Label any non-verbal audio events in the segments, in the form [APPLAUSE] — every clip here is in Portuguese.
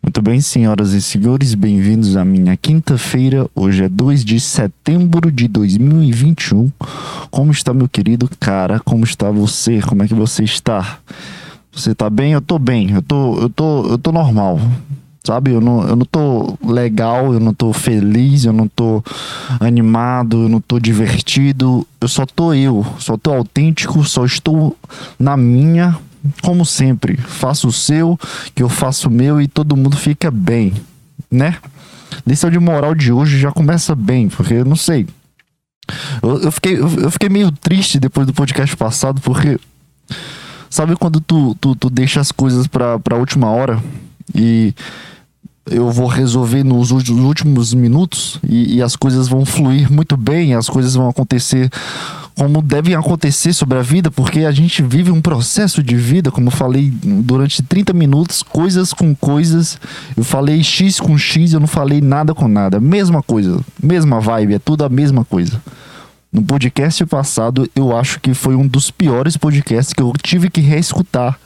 Muito bem, senhoras e senhores, bem-vindos à minha quinta-feira. Hoje é 2 de setembro de 2021. Como está, meu querido cara? Como está você? Como é que você está? Você tá bem? Eu tô bem. Eu tô, eu tô, eu tô normal. Sabe? Eu não, eu não tô legal, eu não tô feliz, eu não tô animado, eu não tô divertido. Eu só tô eu, só tô autêntico, só estou na minha, como sempre, faça o seu, que eu faço o meu e todo mundo fica bem, né? Lição de moral de hoje já começa bem, porque eu não sei. Eu, eu, fiquei, eu fiquei meio triste depois do podcast passado, porque. Sabe quando tu, tu, tu deixa as coisas pra, pra última hora e eu vou resolver nos últimos minutos e, e, as coisas vão fluir muito bem, as coisas vão acontecer como devem acontecer sobre a vida, porque a gente vive um processo de vida, como eu falei durante 30 minutos, coisas com coisas. Eu falei X com X, eu não falei nada com nada. Mesma coisa, mesma vibe, é tudo a mesma coisa. No podcast passado, eu acho que foi um dos piores podcasts que eu tive que reescutar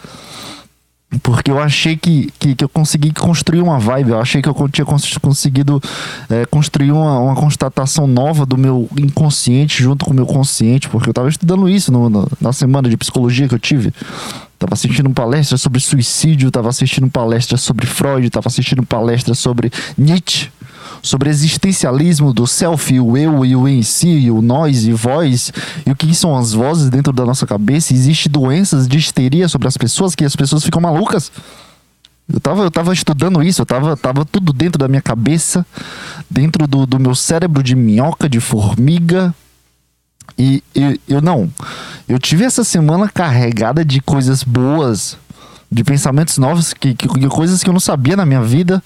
porque eu achei que, que, que, eu consegui construir uma vibe, eu achei que eu tinha conseguido é, construir uma, uma constatação nova do meu inconsciente junto com o meu consciente, porque eu estava estudando isso no, no, na semana de psicologia que eu tive. Tava assistindo palestra sobre suicídio, tava assistindo palestra sobre Freud, tava assistindo palestra sobre Nietzsche sobre existencialismo do self, o eu e o em si, o nós e voz, e o que são as vozes dentro da nossa cabeça. Existe doenças de histeria sobre as pessoas que as pessoas ficam malucas. Eu tava, eu tava estudando isso, eu tava, tava tudo dentro da minha cabeça, dentro do, do meu cérebro de minhoca, de formiga. E, e eu não. Eu tive essa semana carregada de coisas boas, de pensamentos novos, que, que, coisas que eu não sabia na minha vida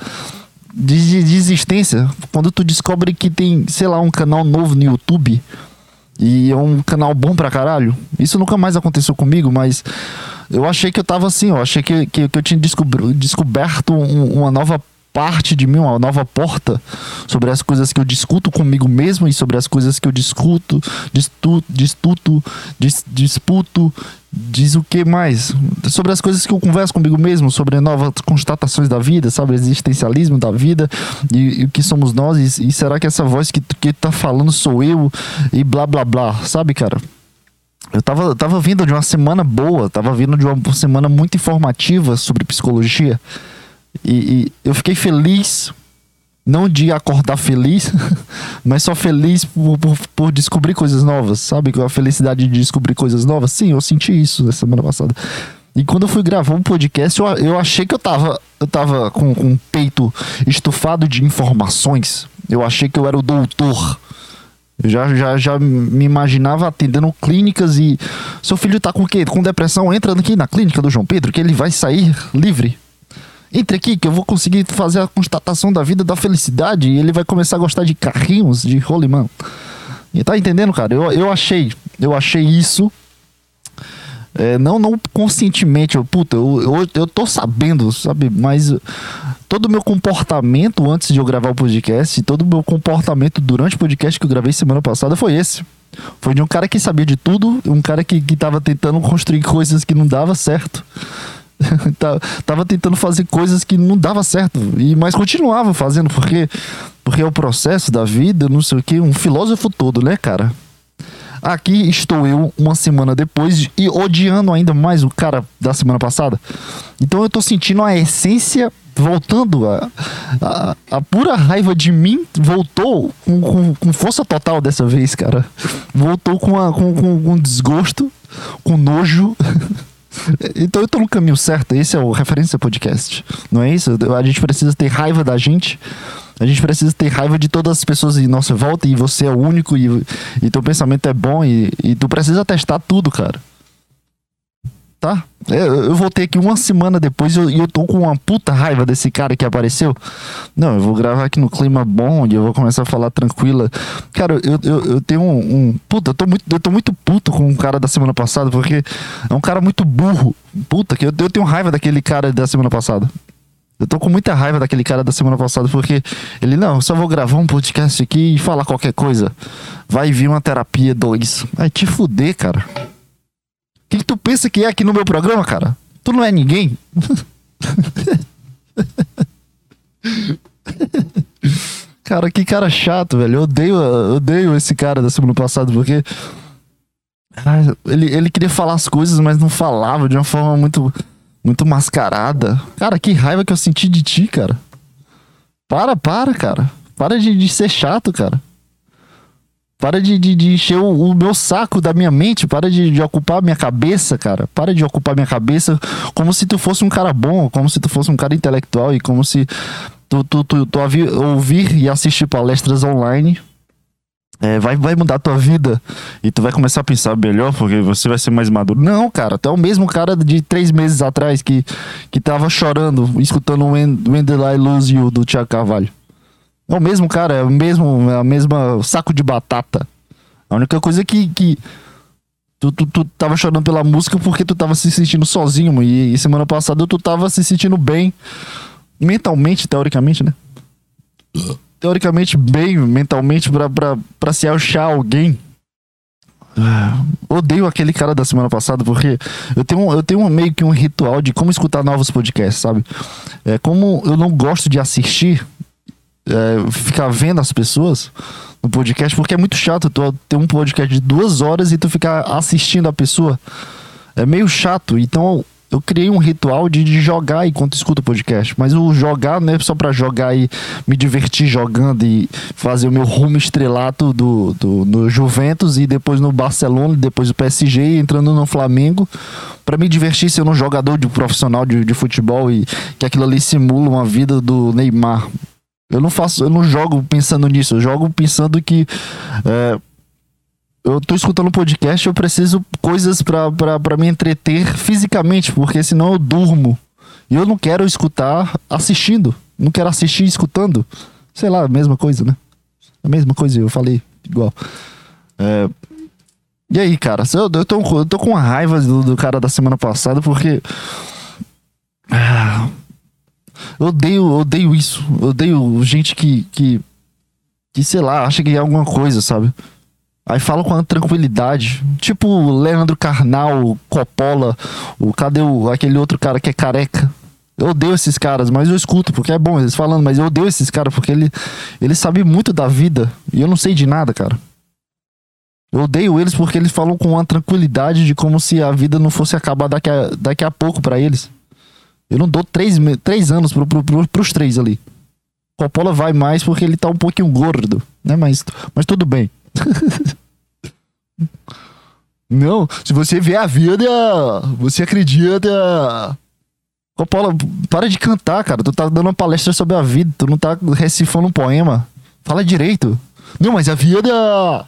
de, de existência. Quando tu descobre que tem, sei lá, um canal novo no YouTube e é um canal bom pra caralho. Isso nunca mais aconteceu comigo, mas eu achei que eu tava assim, eu achei que, que, que eu tinha descoberto um, uma nova parte de mim, uma nova porta sobre as coisas que eu discuto comigo mesmo e sobre as coisas que eu discuto, distu, distuto, dis, disputo, diz o que mais? Sobre as coisas que eu converso comigo mesmo, sobre novas constatações da vida, sabe? Existencialismo da vida e, e o que somos nós e, e, será que essa voz que, que tá falando sou eu e blá blá blá, sabe, cara? Eu tava, tava vindo de uma semana boa, tava vindo de uma semana muito informativa sobre psicologia. E, e eu fiquei feliz, não de acordar feliz, [LAUGHS] mas só feliz por, por, por, descobrir coisas novas, sabe? Com a felicidade de descobrir coisas novas. Sim, eu senti isso na semana passada. E quando eu fui gravar um podcast, eu, eu achei que eu tava, eu tava com, com um peito estufado de informações. Eu achei que eu era o doutor. Eu já, já, já me imaginava atendendo clínicas e. Seu filho tá com o quê? Com depressão? Entra aqui na clínica do João Pedro, que ele vai sair livre. Entre aqui que eu vou conseguir fazer a constatação da vida da felicidade e ele vai começar a gostar de carrinhos, de rolimã. E tá entendendo, cara? Eu, eu achei, eu achei isso. É, não, não conscientemente, eu, puta, eu, eu, eu tô sabendo, sabe? Mas todo o meu comportamento antes de eu gravar o podcast, todo o meu comportamento durante o podcast que eu gravei semana passada foi esse. Foi de um cara que sabia de tudo, um cara que, que tava tentando construir coisas que não dava certo. [LAUGHS] Tá, tava tentando fazer coisas que não dava certo, e mas continuava fazendo, porque, porque é o processo da vida, não sei o que, um filósofo todo, né, cara? Aqui estou eu uma semana depois e odiando ainda mais o cara da semana passada. Então eu tô sentindo a essência voltando. A, a, a pura raiva de mim voltou com, com, com, força total dessa vez, cara. Voltou com, a, com, com, com desgosto, com nojo. [LAUGHS] Então eu tô no caminho certo, esse é o Referência Podcast. Não é isso? A gente precisa ter raiva da gente. A gente precisa ter raiva de todas as pessoas em nossa volta e você é o único e, e teu pensamento é bom e, e tu precisa testar tudo, cara tá? Eu, eu voltei aqui uma semana depois e eu, eu, tô com uma puta raiva desse cara que apareceu. Não, eu vou gravar aqui no clima bom e eu vou começar a falar tranquila. Cara, eu, eu, eu tenho um, um, Puta, eu tô, muito, eu tô muito puto com o cara da semana passada, porque é um cara muito burro. Puta, que eu, eu tenho raiva daquele cara da semana passada. Eu tô com muita raiva daquele cara da semana passada, porque ele, não, só vou gravar um podcast aqui e falar qualquer coisa. Vai vir uma terapia 2. Vai te fuder, cara. Quem que tu pensa que é aqui no meu programa, cara? Tu não é ninguém? [LAUGHS] cara, que cara chato, velho. Eu odeio, eu odeio esse cara da semana passada, porque. Ele, ele queria falar as coisas, mas não falava de uma forma muito, muito mascarada. Cara, que raiva que eu senti de ti, cara. Para, para, cara. Para de, de ser chato, cara. Para de, de, de encher o, o, meu saco da minha mente. Para de, de ocupar minha cabeça, cara. Para de ocupar minha cabeça como se tu fosse um cara bom, como se tu fosse um cara intelectual e como se tu, tu, tu, tu ouvir e assistir palestras online é, vai, vai mudar a tua vida e tu vai começar a pensar melhor porque você vai ser mais maduro. Não, cara, tu é o mesmo cara de três meses atrás que, que tava chorando, escutando When, When the Lose You do Tiago Carvalho. É o mesmo cara, é o mesmo, é a mesma saco de batata. A única coisa que, que tu, tu, tu tava chorando pela música porque tu tava se sentindo sozinho e, e semana passada tu tava se sentindo bem mentalmente, teoricamente, né? teoricamente bem mentalmente para se achar alguém. Ah, odeio aquele cara da semana passada porque eu tenho, eu tenho meio que um ritual de como escutar novos podcasts, sabe? É, como eu não gosto de assistir, é, ficar vendo as pessoas no podcast, porque é muito chato tu ter um podcast de duas horas e tu ficar assistindo a pessoa. É meio chato. Então eu criei um ritual de, de jogar enquanto escuto o podcast. Mas o jogar não é só para jogar e me divertir jogando e fazer o meu rumo estrelato do, do, no Juventus e depois no Barcelona, depois no PSG, entrando no Flamengo. para me divertir sendo um jogador de profissional de, de futebol e que aquilo ali simula uma vida do Neymar. Eu não faço, eu não jogo pensando nisso, eu jogo pensando que é, eu tô escutando um podcast, eu preciso coisas para me entreter fisicamente, porque senão eu durmo. E eu não quero escutar assistindo. Não quero assistir escutando. Sei lá, a mesma coisa, né? A mesma coisa, eu falei igual. É... E aí, cara, eu, eu, tô, eu tô com raiva do, do cara da semana passada, porque. Ah, eu odeio, odeio isso. Eu odeio gente que, que. que, sei lá, acha que é alguma coisa, sabe? Aí fala com tranquilidade. Tipo Leandro Carnal, Coppola, o, cadê o, aquele outro cara que é careca? Eu odeio esses caras, mas eu escuto, porque é bom eles falando, mas eu odeio esses caras, porque ele, ele sabe muito da vida. E eu não sei de nada, cara. Eu odeio eles porque eles falam com uma tranquilidade de como se a vida não fosse acabar daqui a, daqui a pouco para eles. Eu não dou três, três anos pro, pro, pro, pros três ali. Coppola vai mais porque ele tá um pouquinho gordo, né? Mas, mas tudo bem. [LAUGHS] Não, se você vê a vida, você acredita. Coppola, para de cantar, cara. Tu tá dando uma palestra sobre a vida, tu não tá recifando um poema. Fala direito. Não, mas a vida.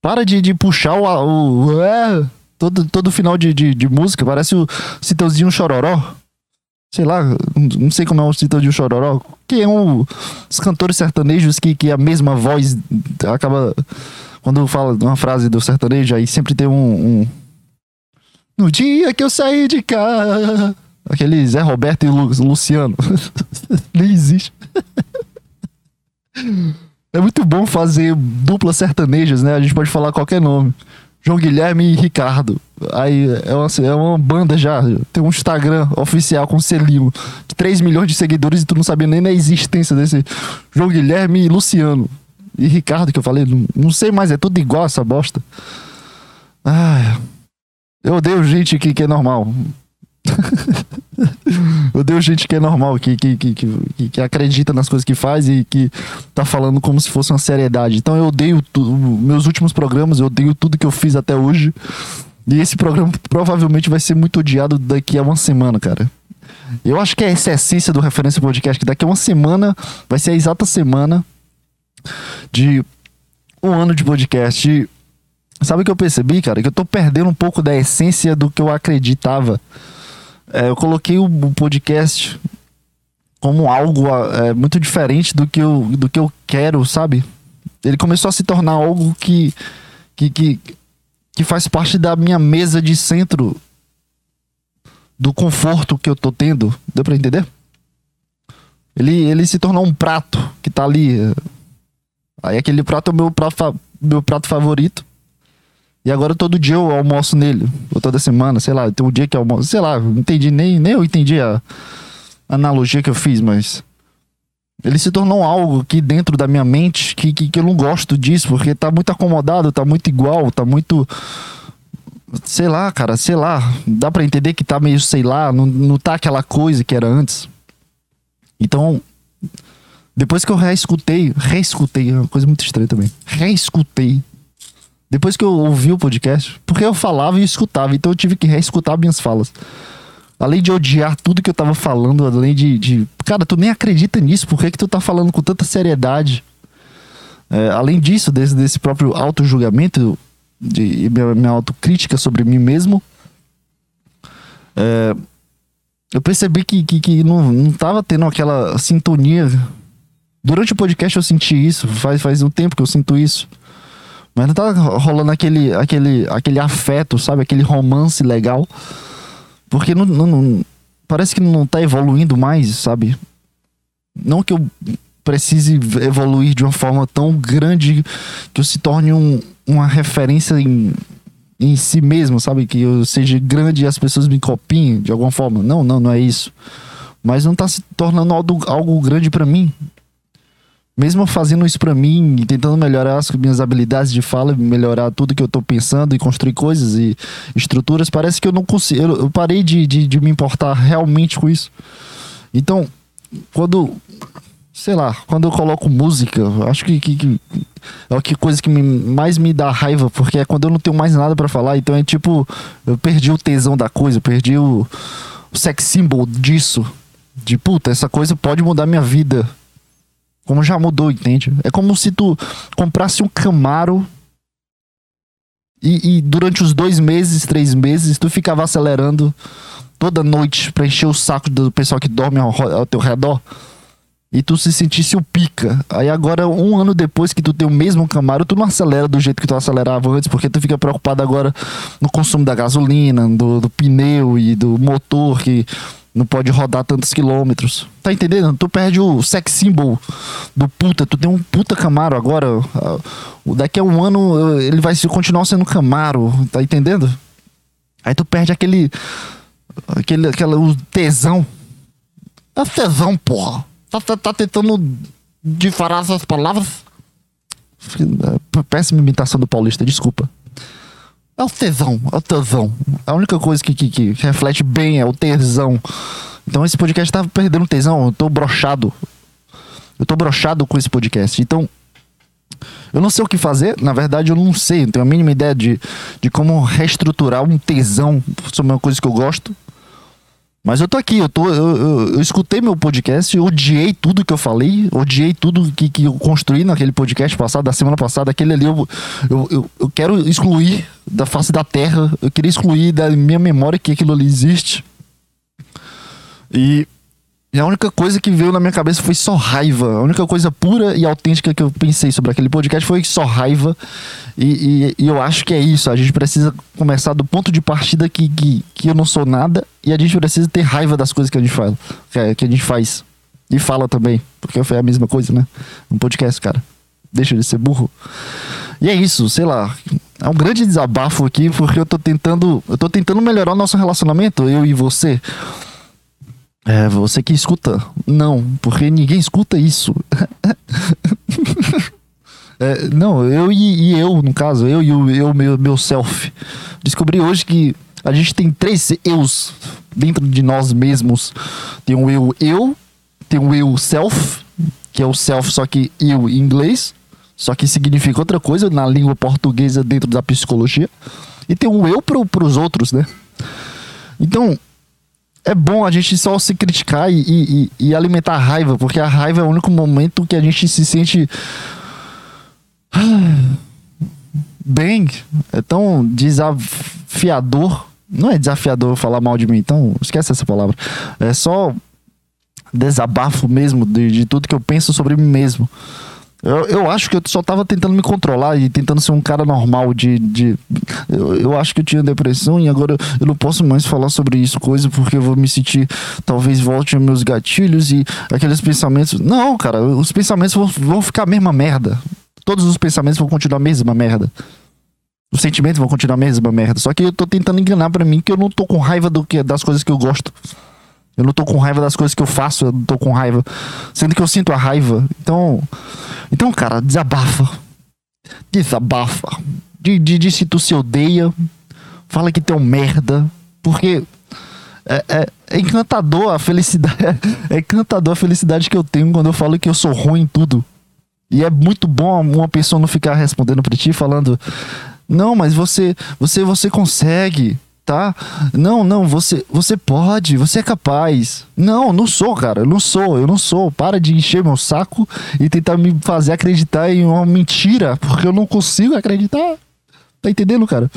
Para de, de puxar o. o é, todo, todo final de, de, de música, parece o Citãozinho Chororó. Sei lá, não sei como é o Citãozinho Chororó. Que é um. Os cantores sertanejos que, que a mesma voz acaba quando fala uma frase do sertanejo, aí sempre tem um, um. No dia que eu saí de casa. Aquele Zé Roberto e Lu, Luciano. [LAUGHS] Nem existe. é muito bom fazer duplas sertanejas, né? A gente pode falar qualquer nome. João Guilherme e Ricardo. Aí é uma, é uma banda já. Tem um Instagram oficial com selinho de 3 milhões de seguidores e tu não sabia nem da existência desse João Guilherme e Luciano e Ricardo que eu falei, não, não sei mais, é tudo igual essa bosta. Ai, eu odeio gente que, que é normal. [LAUGHS] eu odeio gente que é normal, que, que, que, que, que acredita nas coisas que faz e que tá falando como se fosse uma seriedade. Então eu odeio tudo. Meus últimos programas, eu odeio tudo que eu fiz até hoje. E esse programa provavelmente vai ser muito odiado daqui a uma semana, cara. Eu acho que é essa a essência do Referência Podcast, que daqui a uma semana vai ser a exata semana de um ano de podcast. Sabe o que eu percebi, cara? Que eu tô perdendo um pouco da essência do que eu acreditava. É, eu coloquei o podcast como algo é, muito diferente do que, eu, do que eu quero, sabe? Ele começou a se tornar algo que, que, que, que faz parte da minha mesa de centro do conforto que eu tô tendo. Deu pra entender? Ele, ele se tornou um prato que tá ali Aí aquele prato é o meu prato, meu prato favorito. E agora todo dia eu almoço nele. Ou toda semana, sei lá. Tem um dia que eu almoço. Sei lá, não entendi nem, nem eu entendi a analogia que eu fiz, mas. Ele se tornou algo que dentro da minha mente que, que, que eu não gosto disso, porque tá muito acomodado, tá muito igual, tá muito. Sei lá, cara, sei lá. Dá para entender que tá meio, sei lá, não, não tá aquela coisa que era antes. Então, depois que eu reescutei, reescutei, é uma coisa muito estranha também. Reescutei. Depois que eu ouvi o podcast, porque eu falava e escutava, então eu tive que reescutar minhas falas. Além de odiar tudo que eu tava falando, além de. de cara, tu nem acredita nisso, por que, que tu tá falando com tanta seriedade? É, além disso, desse, desse próprio auto-julgamento, de minha, minha autocrítica sobre mim mesmo, é, eu percebi que, que, que, não, não tava tendo aquela sintonia Durante o podcast eu senti isso, faz, faz um tempo que eu sinto isso. Mas não tá rolando aquele, aquele, aquele afeto, sabe? Aquele romance legal. Porque não, não, não, parece que não tá evoluindo mais, sabe? Não que eu precise evoluir de uma forma tão grande que eu se torne um, uma referência em, em si mesmo, sabe? Que eu seja grande e as pessoas me copiem de alguma forma. Não, não, não é isso. Mas não tá se tornando algo, algo grande para mim mesmo fazendo isso para mim tentando melhorar as minhas habilidades de fala, melhorar tudo que eu tô pensando e construir coisas e estruturas, parece que eu não consigo. Eu, eu parei de, de, de, me importar realmente com isso. Então, quando. Sei lá, quando eu coloco música, acho que, que, que é a que coisa que me, mais me dá raiva, porque é quando eu não tenho mais nada para falar. Então é tipo, eu perdi o tesão da coisa, perdi o, o sex symbol disso. De puta, essa coisa pode mudar minha vida como já mudou, entende? É como se tu comprasse um Camaro e, e, durante os dois meses, três meses, tu ficava acelerando toda noite pra encher o saco do pessoal que dorme ao, ao teu redor. E tu se sentisse o pica. Aí agora, um ano depois que tu tem o mesmo Camaro, tu não acelera do jeito que tu acelerava antes, porque tu fica preocupado agora no consumo da gasolina, do, do pneu e do motor que não pode rodar tantos quilômetros. Tá entendendo? Tu perde o sex symbol do puta. Tu tem um puta Camaro agora. Daqui a um ano ele vai continuar sendo Camaro. Tá entendendo? Aí tu perde aquele. aquele aquela, o tesão. É tesão, porra. Tá, tá, tá tentando disparar essas palavras? Péssima imitação do paulista, desculpa. É o tesão, é o tesão. A única coisa que, que, que reflete bem é o tesão. Então esse podcast tá perdendo tesão, eu tô brochado. Eu tô brochado com esse podcast. Então, eu não sei o que fazer, na verdade eu não sei, não tenho a mínima ideia de, de como reestruturar um tesão sobre uma coisa que eu gosto. Mas eu tô aqui, eu, tô, eu, eu, eu, escutei meu podcast, odiei tudo que eu falei, odiei tudo que, que eu construí naquele podcast passado, da semana passada. Aquele ali eu, eu, eu, eu quero excluir da face da terra, eu queria excluir da minha memória que aquilo ali existe. E e a única coisa que veio na minha cabeça foi só raiva. A única coisa pura e autêntica que eu pensei sobre aquele podcast foi só raiva. E, e, e eu acho que é isso. A gente precisa começar do ponto de partida que, que, que, eu não sou nada. E a gente precisa ter raiva das coisas que a gente fala. Que, que a gente faz. E fala também. Porque foi a mesma coisa, né? Um podcast, cara. Deixa de ser burro. E é isso, sei lá. É um grande desabafo aqui, porque eu tô tentando. Eu tô tentando melhorar o nosso relacionamento, eu e você. É, você que escuta. Não, porque ninguém escuta isso. [LAUGHS] é, não, eu e, e, eu, no caso, eu e o eu, meu, meu self. Descobri hoje que a gente tem três eus dentro de nós mesmos. Tem um eu eu, tem um eu self, que é o self, só que eu em inglês, só que significa outra coisa na língua portuguesa dentro da psicologia. E tem um eu para os outros, né? Então, é bom a gente só se criticar e, e, e, alimentar a raiva, porque a raiva é o único momento que a gente se sente [SIGHS] bem, é tão desafiador. Não é desafiador falar mal de mim, então esquece essa palavra. É só desabafo mesmo de, de tudo que eu penso sobre mim mesmo. Eu, eu acho que eu só tava tentando me controlar e tentando ser um cara normal de. de eu, eu acho que eu tinha depressão e agora eu não posso mais falar sobre isso, coisa, porque eu vou me sentir. Talvez volte meus gatilhos e aqueles pensamentos. Não, cara, os pensamentos vão, vão ficar a mesma merda. Todos os pensamentos vão continuar a mesma merda. Os sentimentos vão continuar a mesma merda. Só que eu tô tentando enganar para mim que eu não tô com raiva do que, das coisas que eu gosto. Eu não tô com raiva das coisas que eu faço, eu não tô com raiva. Sendo que eu sinto a raiva. Então, então cara, desabafa. Desabafa. De, de, de se tu se odeia. Fala que tu é um merda. Porque é, é, é, encantador a felicidade. [LAUGHS] É encantador a felicidade que eu tenho quando eu falo que eu sou ruim em tudo. E é muito bom uma pessoa não ficar respondendo pra ti falando: "Não, mas você, você, você consegue, tá? Não, não, você, você pode, você é capaz". Não, não sou, cara, não sou, eu não sou. Para de encher meu saco e tentar me fazer acreditar em uma mentira, porque eu não consigo acreditar. Tá entendendo, cara?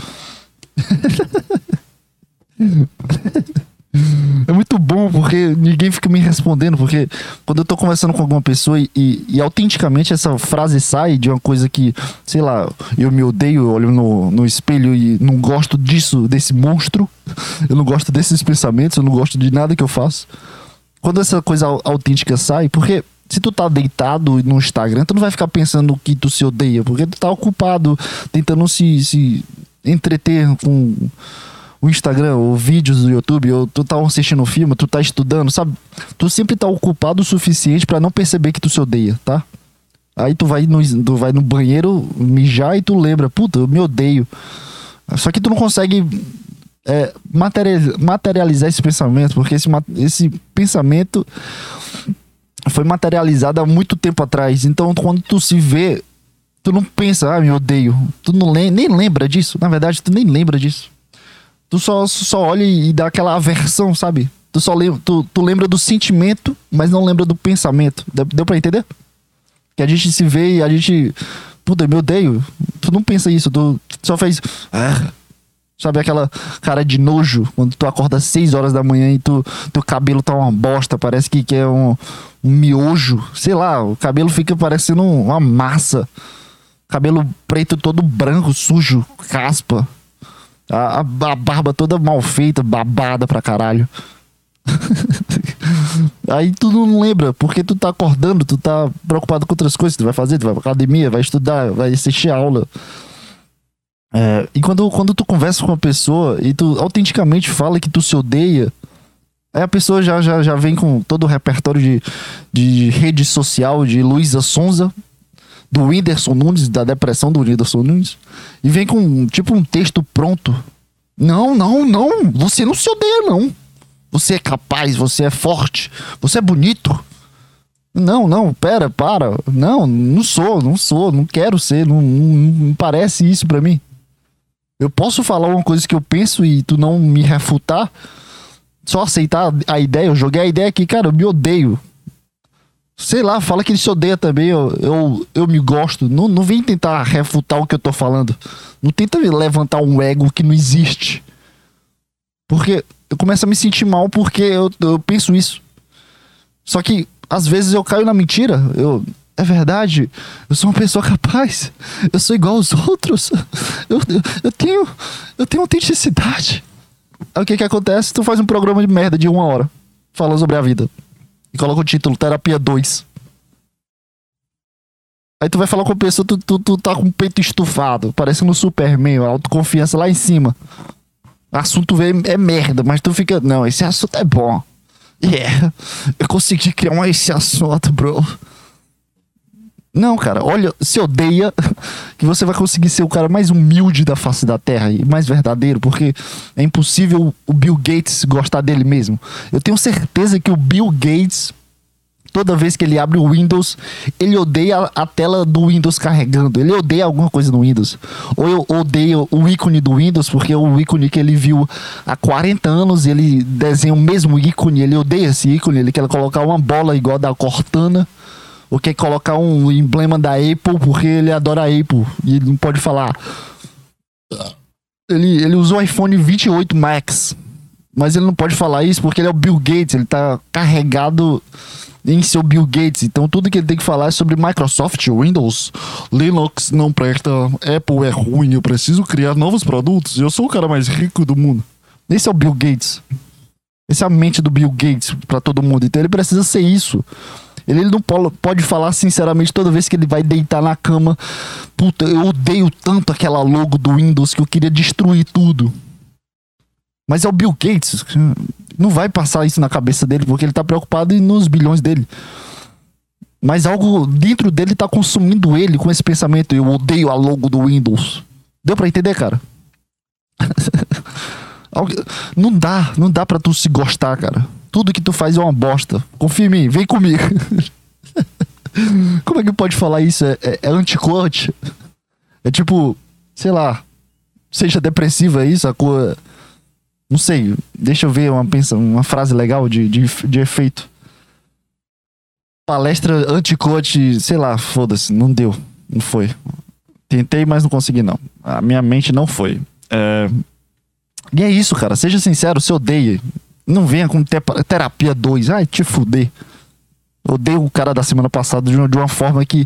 [LAUGHS] [LAUGHS] É muito bom porque ninguém fica me respondendo. Porque quando eu tô conversando com alguma pessoa e, e, e, autenticamente essa frase sai de uma coisa que, sei lá, eu me odeio, eu olho no, no espelho e não gosto disso, desse monstro. [LAUGHS] Eu não gosto desses pensamentos, eu não gosto de nada que eu faço. Quando essa coisa autêntica sai, porque se tu tá deitado no Instagram, tu não vai ficar pensando que tu se odeia, porque tu tá ocupado tentando se, se entreter com o Instagram, ou vídeos do YouTube, ou tu tá assistindo um filme, tu tá estudando, sabe? Tu sempre tá ocupado o suficiente para não perceber que tu se odeia, tá? Aí tu vai, no, tu vai no banheiro mijar e tu lembra, puta, eu me odeio. Só que tu não consegue é, materializar esse pensamento, porque esse, esse pensamento foi materializado há muito tempo atrás. Então, quando tu se vê, tu não pensa, ah, me odeio. Tu não nem lembra disso. Na verdade, tu nem lembra disso tu só, só olha e dá aquela aversão, sabe? Tu só lembra, tu, tu lembra do sentimento, mas não lembra do pensamento. Deu, deu pra entender? Que a gente se vê e a gente. Puta, eu me odeio. Tu não pensa isso, tu só fez. Ah, sabe aquela cara de nojo quando tu acorda às 6 horas da manhã e tu, teu cabelo tá uma bosta, parece que, que é um, um miojo. Sei lá, o cabelo fica parecendo uma massa. Cabelo preto todo branco, sujo, caspa. A, a, a barba toda mal feita, babada pra caralho. [LAUGHS] Aí tu não lembra, porque tu tá acordando, tu tá preocupado com outras coisas, tu vai fazer, tu vai pra academia, vai estudar, vai assistir aula. É, e quando, quando tu conversa com uma pessoa e tu autenticamente fala que tu se odeia, aí a pessoa já, já, já vem com todo o repertório de, de rede social de Luísa Sonza, do Whindersson Nunes, da depressão do Whindersson Nunes, e vem com tipo um texto pronto. Não, não, não, você não se odeia, não. Você é capaz, você é forte, você é bonito. Não, não, pera, para. Não, não sou, não sou, não quero ser, não, não, não parece isso para mim. Eu posso falar uma coisa que eu penso e tu não me refutar, só aceitar a ideia. Eu joguei a ideia aqui, cara, eu me odeio. Sei lá, fala que ele se odeia também. Eu, eu, eu me gosto. Não, não vem tentar refutar o que eu tô falando. Não tenta levantar um ego que não existe. Porque eu começo a me sentir mal porque eu, eu penso isso. Só que às vezes eu caio na mentira. Eu, é verdade, eu sou uma pessoa capaz. Eu sou igual aos outros. Eu, eu, eu tenho eu tenho autenticidade. Aí o que que acontece? Tu faz um programa de merda de uma hora falando sobre a vida e coloca o título Terapia 2. Aí tu vai falar com a pessoa, tu, tu, tu tá com o peito estufado, parecendo um Superman, autoconfiança lá em cima. Assunto é merda, mas tu fica, não, esse assunto é bom. Yeah, eu consegui criar um esse assunto, bro. Não, cara, olha, se odeia [LAUGHS] que você vai conseguir ser o cara mais humilde da face da Terra e mais verdadeiro, porque é impossível o Bill Gates gostar dele mesmo. Eu tenho certeza que o Bill Gates, toda vez que ele abre o Windows, ele odeia a tela do Windows carregando. Ele odeia alguma coisa no Windows. Ou eu odeio o ícone do Windows, porque é o ícone que ele viu há 40 anos, ele desenha o mesmo ícone, ele odeia esse ícone, ele quer colocar uma bola igual a da Cortana ou quer colocar um emblema da Apple porque ele adora a Apple e ele não pode falar. Ele, ele usou o iPhone 28 Max, mas ele não pode falar isso porque ele é o Bill Gates, ele tá carregado em seu Bill Gates. Então tudo que ele tem que falar é sobre Microsoft, Windows, Linux não presta, Apple é ruim, eu preciso criar novos produtos. Eu sou o cara mais rico do mundo. Esse é o Bill Gates. Essa é a mente do Bill Gates para todo mundo. Então ele precisa ser isso. Ele, não pode falar sinceramente toda vez que ele vai deitar na cama. Puta, eu odeio tanto aquela logo do Windows que eu queria destruir tudo. Mas é o Bill Gates. Não vai passar isso na cabeça dele, porque ele tá preocupado nos bilhões dele. Mas algo dentro dele tá consumindo ele com esse pensamento. Eu odeio a logo do Windows. Deu pra entender, cara? [LAUGHS] não dá, não dá pra tu se gostar, cara. Tudo que tu faz é uma bosta. Confia em mim, vem comigo. [LAUGHS] Como é que pode falar isso? É, é, é anticorte? É tipo, sei lá, seja depressiva isso, a cor. Não sei, deixa eu ver uma, pensa, uma frase legal de, de, de efeito. Palestra anti-coach, sei lá, foda-se, não deu. Não foi. Tentei, mas não consegui, não. A minha mente não foi. É... E é isso, cara. Seja sincero, se odeia. Não venha com te terapia 2. Ai, te fuder. Odeio o cara da semana passada de uma, de uma forma que,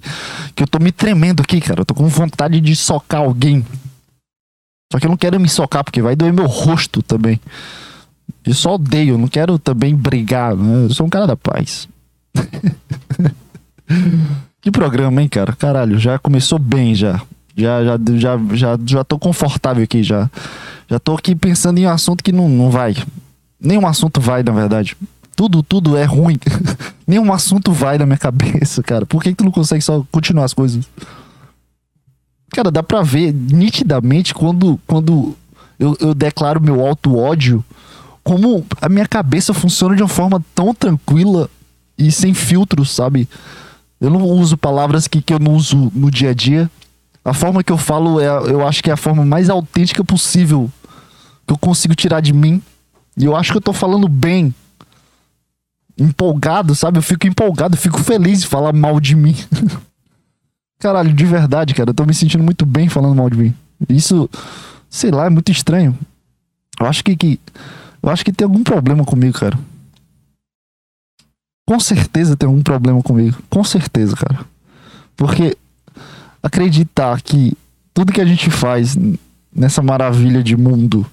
que eu tô me tremendo aqui, cara. Eu tô com vontade de socar alguém. Só que eu não quero me socar porque vai doer meu rosto também. Eu só odeio, eu não quero também brigar. Né? Eu sou um cara da paz. [LAUGHS] que programa, hein, cara? Caralho, já começou bem já. Já, já, já, já, já tô confortável aqui já. Já tô aqui pensando em um assunto que não, não vai. Nenhum assunto vai, na verdade. Tudo, tudo é ruim. [LAUGHS] Nenhum assunto vai na minha cabeça, cara. Por que, que tu não consegue só continuar as coisas? Cara, dá pra ver nitidamente quando, quando eu, eu declaro meu alto ódio, como a minha cabeça funciona de uma forma tão tranquila e sem filtros, sabe? Eu não uso palavras que, que eu não uso no dia a dia. A forma que eu falo, é, eu acho que é a forma mais autêntica possível que eu consigo tirar de mim. E eu acho que eu tô falando bem. Empolgado, sabe? Eu fico empolgado, eu fico feliz de falar mal de mim. [LAUGHS] Caralho, de verdade, cara. Eu tô me sentindo muito bem falando mal de mim. Isso, sei lá, é muito estranho. Eu acho que, que eu acho que tem algum problema comigo, cara. Com certeza tem algum problema comigo. Com certeza, cara. Porque acreditar que tudo que a gente faz nessa maravilha de mundo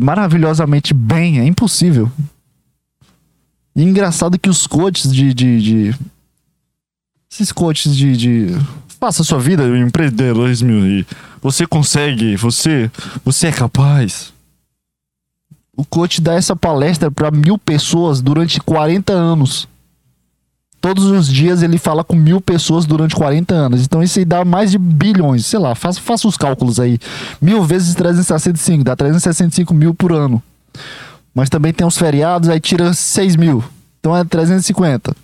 maravilhosamente bem é impossível. E engraçado que os coaches de, de, de esses coaches de, de faça sua vida empreendedorismo e você consegue, você, você é capaz. O coach dá essa palestra para mil pessoas durante 40 anos. Todos os dias ele fala com mil pessoas durante 40 anos. Então isso aí dá mais de bilhões. Sei lá, faça, faça os cálculos aí. Mil vezes 365, dá 365 mil por ano. Mas também tem os feriados, aí tira 6 mil. Então é 350.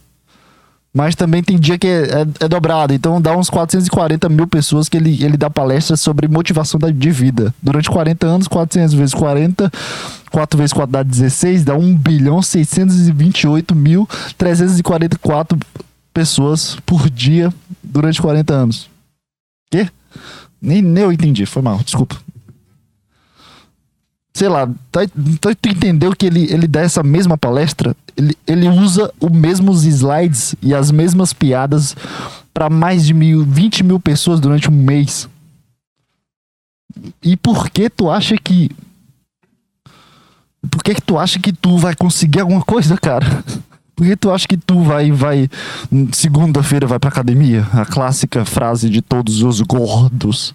Mas também tem dia que é, é, é, dobrado. Então dá uns 440 mil pessoas que ele, ele dá palestras sobre motivação da, de vida. Durante 40 anos, 400 vezes 40, 4 vezes 4 dá 16, dá 1 bilhão 628 mil 344 pessoas por dia durante 40 anos. Quê? Nem, nem eu entendi, foi mal, desculpa sei lá, tá, tá, tu entendeu que ele, ele dá essa mesma palestra? Ele, ele usa os mesmos slides e as mesmas piadas para mais de mil, 20 mil pessoas durante um mês. E por que tu acha que. Por que, que tu acha que tu vai conseguir alguma coisa, cara? [LAUGHS] Por que tu acha que tu vai, vai segunda-feira vai pra academia? A clássica frase de todos os gordos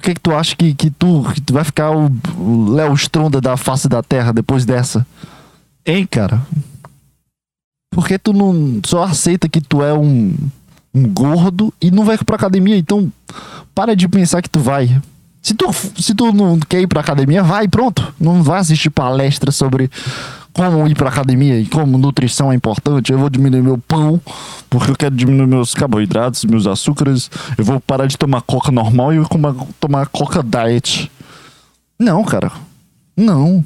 por que, que tu acha que, que, tu, que tu vai ficar o, o Léo Stronda da face da terra depois dessa? Hein, cara? Por que tu não só aceita que tu é um, um gordo e não vai pra academia? Então, para de pensar que tu vai. Se tu, se tu não quer ir pra academia, vai, pronto. Não vai assistir palestra sobre como ir pra academia e como nutrição é importante. Eu vou diminuir meu pão, porque eu quero diminuir meus carboidratos, meus açúcares. Eu vou parar de tomar coca normal e eu vou tomar coca diet. Não, cara. Não.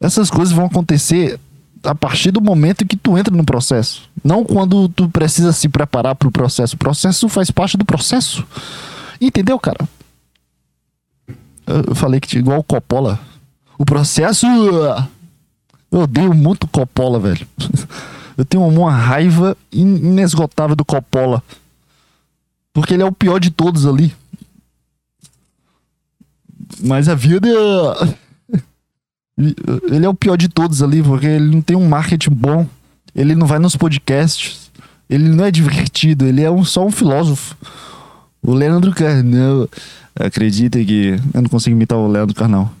Essas coisas vão acontecer a partir do momento que tu entra no processo. Não quando tu precisa se preparar para o processo. O processo faz parte do processo. Entendeu, cara? Eu falei que igual o Coppola. O processo eu odeio muito Coppola, velho. [LAUGHS] Eu tenho uma raiva inesgotável do Coppola. Porque ele é o pior de todos ali. Mas a vida. Ele é o pior de todos ali, porque ele não tem um marketing bom. Ele não vai nos podcasts. Ele não é divertido. Ele é um, só um filósofo. O Leandro Carnal. Acredita que. Eu não consigo imitar o Leandro Carnal.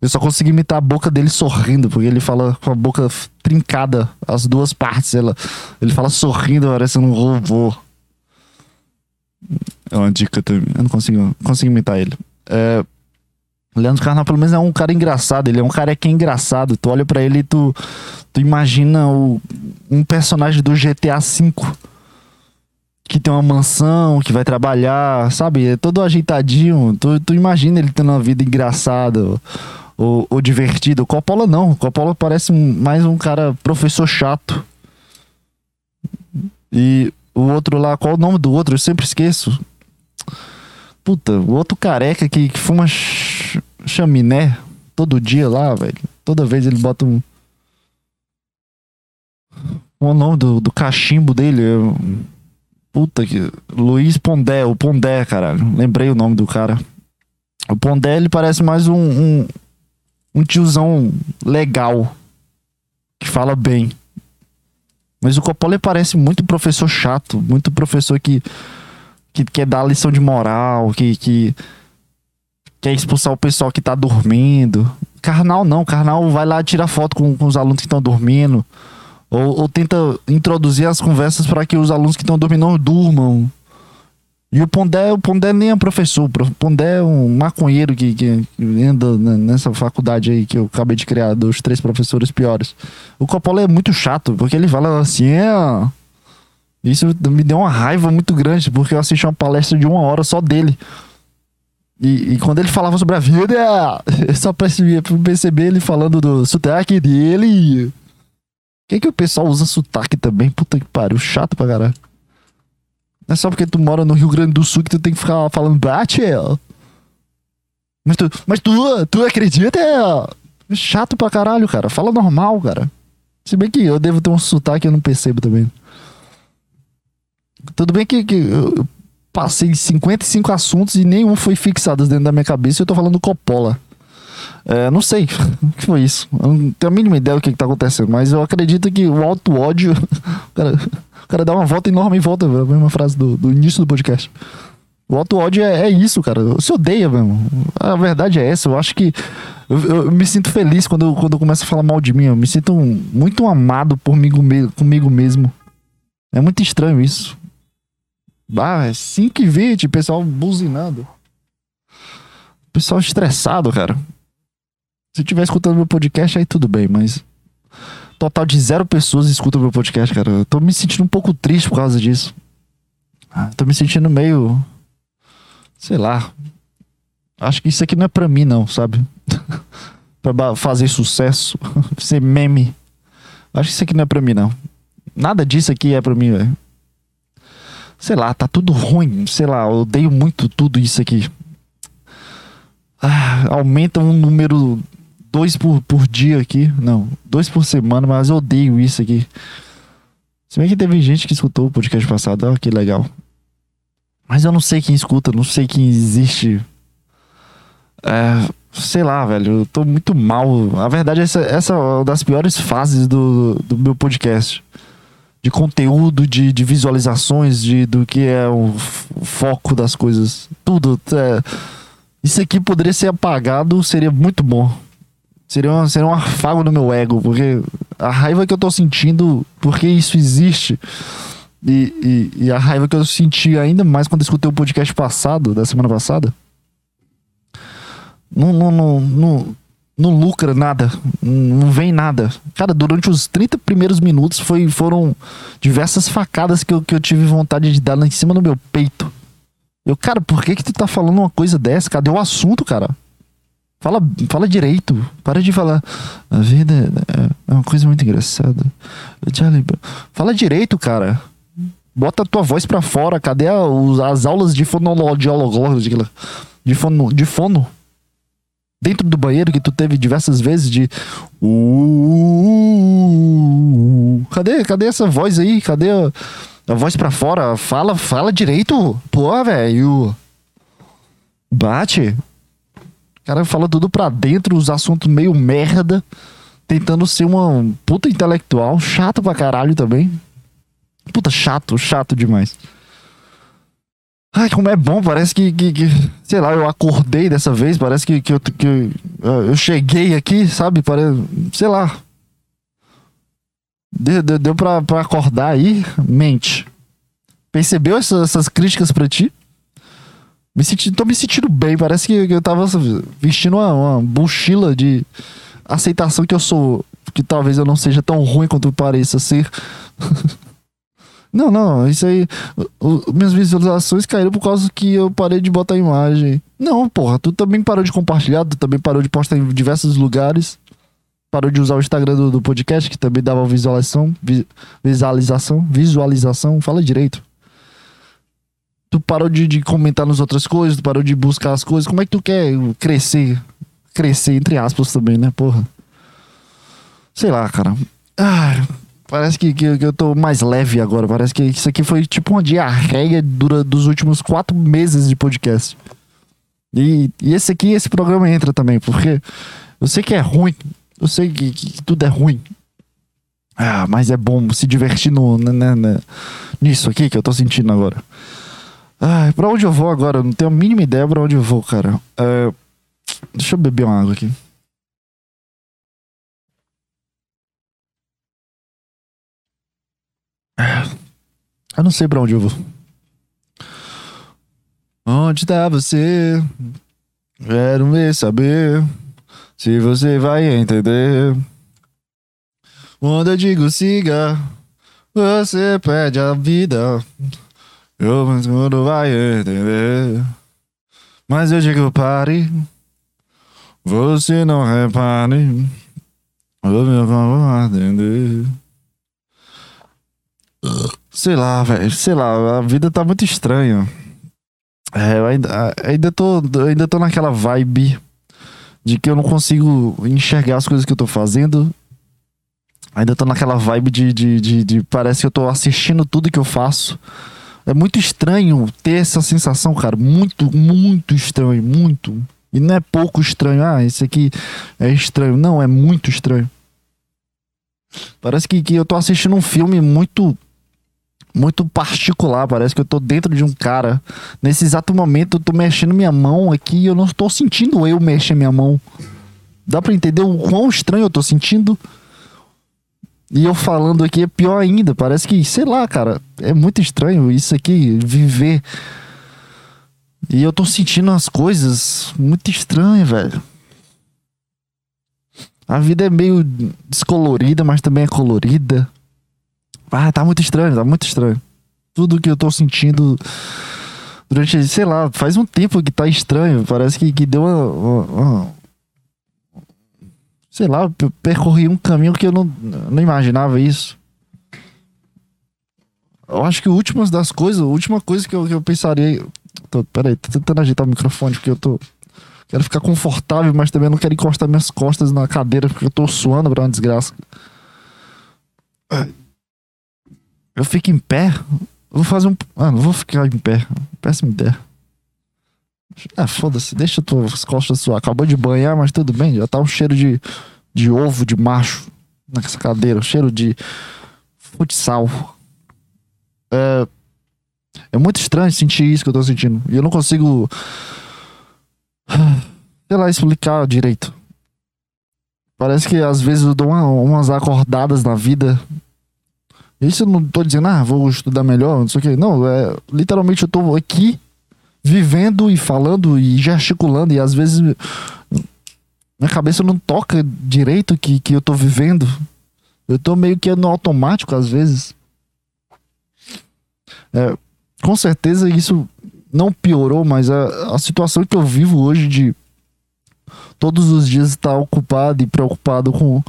Eu só consegui imitar a boca dele sorrindo, porque ele fala com a boca trincada, as duas partes. Ela, ele fala sorrindo, parecendo um robô. É uma dica também. Eu não consigo, consigo imitar ele. É, Leandro Carnal, pelo menos, é um cara engraçado. Ele é um cara que é engraçado. Tu olha para ele e tu, tu imagina o, um personagem do GTA V que tem uma mansão, que vai trabalhar, sabe? É todo ajeitadinho. Tu, tu imagina ele tendo uma vida engraçada ou, ou divertida. O Coppola não. O Coppola parece mais um cara professor chato. E o outro lá, qual o nome do outro? Eu sempre esqueço. Puta, o outro careca que, que fuma chaminé todo dia lá, velho. Toda vez ele bota um. O nome do, do cachimbo dele é. Puta que. Luiz Pondé, o Pondé, cara. Lembrei o nome do cara. O Pondé, ele parece mais um, um, um tiozão legal. Que fala bem. Mas o Coppola parece muito professor chato. Muito professor que, que quer dar lição de moral, que, que quer expulsar o pessoal que tá dormindo. Carnal não, Carnal vai lá tirar foto com, com os alunos que estão dormindo. Ou, ou, tenta introduzir as conversas para que os alunos que estão dormindo não durmam. E o Pondé, o Pondé nem é professor, o Pondé é um maconheiro que, que anda nessa faculdade aí que eu acabei de criar, dos três professores piores. O Coppola é muito chato, porque ele fala assim, é... Isso me deu uma raiva muito grande, porque eu assisti uma palestra de uma hora só dele. E, e, quando ele falava sobre a vida, eu [LAUGHS] só percebia, perceber ele falando do sotaque dele. Que que o pessoal usa sotaque também? Puta que pariu, chato pra caralho. Não é só porque tu mora no Rio Grande do Sul que tu tem que ficar falando bate. Mas tu, mas tu, tu acredita? Chato pra caralho, cara. Fala normal, cara. Se bem que eu devo ter um sotaque eu não percebo também. Tudo bem que, que eu passei 55 assuntos e nenhum foi fixado dentro da minha cabeça e eu tô falando Coppola. É, não sei [LAUGHS] o que foi isso. Eu não tenho a mínima ideia do que, está acontecendo, mas eu acredito que o alto ódio. [LAUGHS] o, cara, o cara dá uma volta enorme e volta, a mesma frase do, do início do podcast. O alto ódio é, é, isso, cara. Você odeia mesmo. A verdade é essa. Eu acho que. Eu, eu, me sinto feliz quando quando eu começo a falar mal de mim. Eu me sinto muito amado por mim, comigo mesmo. É muito estranho isso. Ah, é 5 e 20, pessoal buzinando. Pessoal estressado, cara. Se estiver escutando meu podcast, aí tudo bem, mas. Total de zero pessoas escutam meu podcast, cara. Eu tô me sentindo um pouco triste por causa disso. Ah, tô me sentindo meio. Sei lá. Acho que isso aqui não é pra mim, não, sabe? [LAUGHS] pra fazer sucesso, [LAUGHS] ser meme. Acho que isso aqui não é pra mim, não. Nada disso aqui é pra mim, velho. Sei lá, tá tudo ruim. Sei lá, eu odeio muito tudo isso aqui. Ah, aumenta um número dois por, por dia aqui. Não, dois por semana, mas eu odeio isso aqui. Se bem que teve gente que escutou o podcast passado, ó, que legal. Mas eu não sei quem escuta, não sei quem existe. É, sei lá, velho, eu tô muito mal. A verdade, essa, essa é uma das piores fases do, do meu podcast. De conteúdo, de, de visualizações, de, do que é o, foco das coisas. Tudo. É, isso aqui poderia ser apagado, seria muito bom. Seria, uma, seria um afago no meu ego, porque a raiva que eu tô sentindo, porque isso existe. E, e, e, a raiva que eu senti ainda mais quando escutei o podcast passado, da semana passada. Não, não, não, não, não lucra nada. Não vem nada. Cara, durante os 30 primeiros minutos foi, foram diversas facadas que eu, que eu tive vontade de dar lá em cima do meu peito. Eu, cara, por que que tu tá falando uma coisa dessa? Cadê o assunto, cara? Fala, fala direito. Para de falar. A vida é uma coisa muito engraçada. Fala direito, cara. Bota a tua voz pra fora. Cadê a, as aulas de fonologia? De fono, de fono? Dentro do banheiro que tu teve diversas vezes de. Uh, cadê, cadê essa voz aí? Cadê a, a voz pra fora? Fala, fala direito. Pô, velho. Bate cara fala tudo pra dentro, os assuntos meio merda, tentando ser uma puta intelectual, chato pra caralho também. Puta, chato, chato demais. Ai, como é bom, parece que, que, que, sei lá, eu acordei dessa vez, parece que, que, eu, que eu, eu cheguei aqui, sabe? Parece, sei lá. Deu, deu, deu pra, pra acordar aí, mente. Percebeu essas, essas críticas pra ti? Me senti, tô me sentindo bem, parece que eu tava vestindo uma, uma mochila de aceitação que eu sou, que talvez eu não seja tão ruim quanto pareça ser. [LAUGHS] Não, não, isso aí. O, minhas visualizações caíram por causa que eu parei de botar imagem. Não, porra, tu também parou de compartilhar, tu também parou de postar em diversos lugares. Parou de usar o Instagram do, do podcast, que também dava visualização. Vi, visualização. Visualização, fala direito. Tu parou de, de comentar nas outras coisas, tu parou de buscar as coisas. Como é que tu quer crescer? Crescer, entre aspas, também, né, porra? Sei lá, cara. Ah, Parece que, que, que, eu tô mais leve agora. Parece que isso aqui foi tipo uma diarreia dura dos últimos quatro meses de podcast. E, e esse aqui, esse programa entra também, porque eu sei que é ruim. Eu sei que, que tudo é ruim. Ah, mas é bom se divertir no, né, né, nisso aqui que eu tô sentindo agora. Ah, pra onde eu vou agora? Eu não tenho a mínima ideia pra onde eu vou, cara. Uh, deixa eu beber uma água aqui. Eu não sei pra onde eu vou. Onde tá você? Quero ver saber se você vai entender. Quando eu digo siga, você pede a vida. Eu quando vai entender. Mas eu digo pare, você não repare. Eu me vou entender. Sei lá, velho. Sei lá, a vida tá muito estranha. É, eu ainda, ainda, tô, ainda tô naquela vibe de que eu não consigo enxergar as coisas que eu tô fazendo. Ainda tô naquela vibe de, de, de, de parece que eu tô assistindo tudo que eu faço. É muito estranho ter essa sensação, cara. Muito, muito estranho. Muito. E não é pouco estranho. Ah, esse aqui é estranho. Não, é muito estranho. Parece que, que eu tô assistindo um filme muito muito particular. Parece que eu tô dentro de um cara. Nesse exato momento eu tô mexendo minha mão aqui e eu não estou sentindo eu mexer minha mão. Dá pra entender o quão estranho eu tô sentindo? E eu falando aqui é pior ainda. Parece que, sei lá, cara, é muito estranho isso aqui, viver. E eu tô sentindo as coisas muito estranhas, velho. A vida é meio descolorida, mas também é colorida. Ah, tá muito estranho, tá muito estranho. Tudo que eu tô sentindo durante, sei lá, faz um tempo que tá estranho. Parece que, que deu uma, uma, uma sei lá, eu percorri um caminho que eu não, não imaginava isso. Eu acho que últimas das coisas, a última coisa que eu, que eu pensaria. Tô, peraí, tô tentando agitar o microfone porque eu tô. Quero ficar confortável, mas também não quero encostar minhas costas na cadeira porque eu tô suando pra uma desgraça. Eu fico em pé. Eu vou fazer um. Ah, não vou ficar em pé. Péssima ideia. Ah, foda-se, deixa tuas costas suar. Acabou de banhar, mas tudo bem. Já tá um cheiro de, de ovo de macho nessa cadeira. Um cheiro de futsal. É, é muito estranho sentir isso que eu tô sentindo. E eu não consigo. Sei lá, explicar direito. Parece que às vezes eu dou uma, umas acordadas na vida isso eu não tô dizendo, ah, vou estudar melhor, não sei o quê. Não, é, literalmente eu tô aqui vivendo e falando e gesticulando e às vezes minha cabeça não toca direito que, que eu tô vivendo. Eu tô meio que no automático às vezes. É, com certeza isso não piorou, mas a, a situação que eu vivo hoje de todos os dias estar ocupado e preocupado com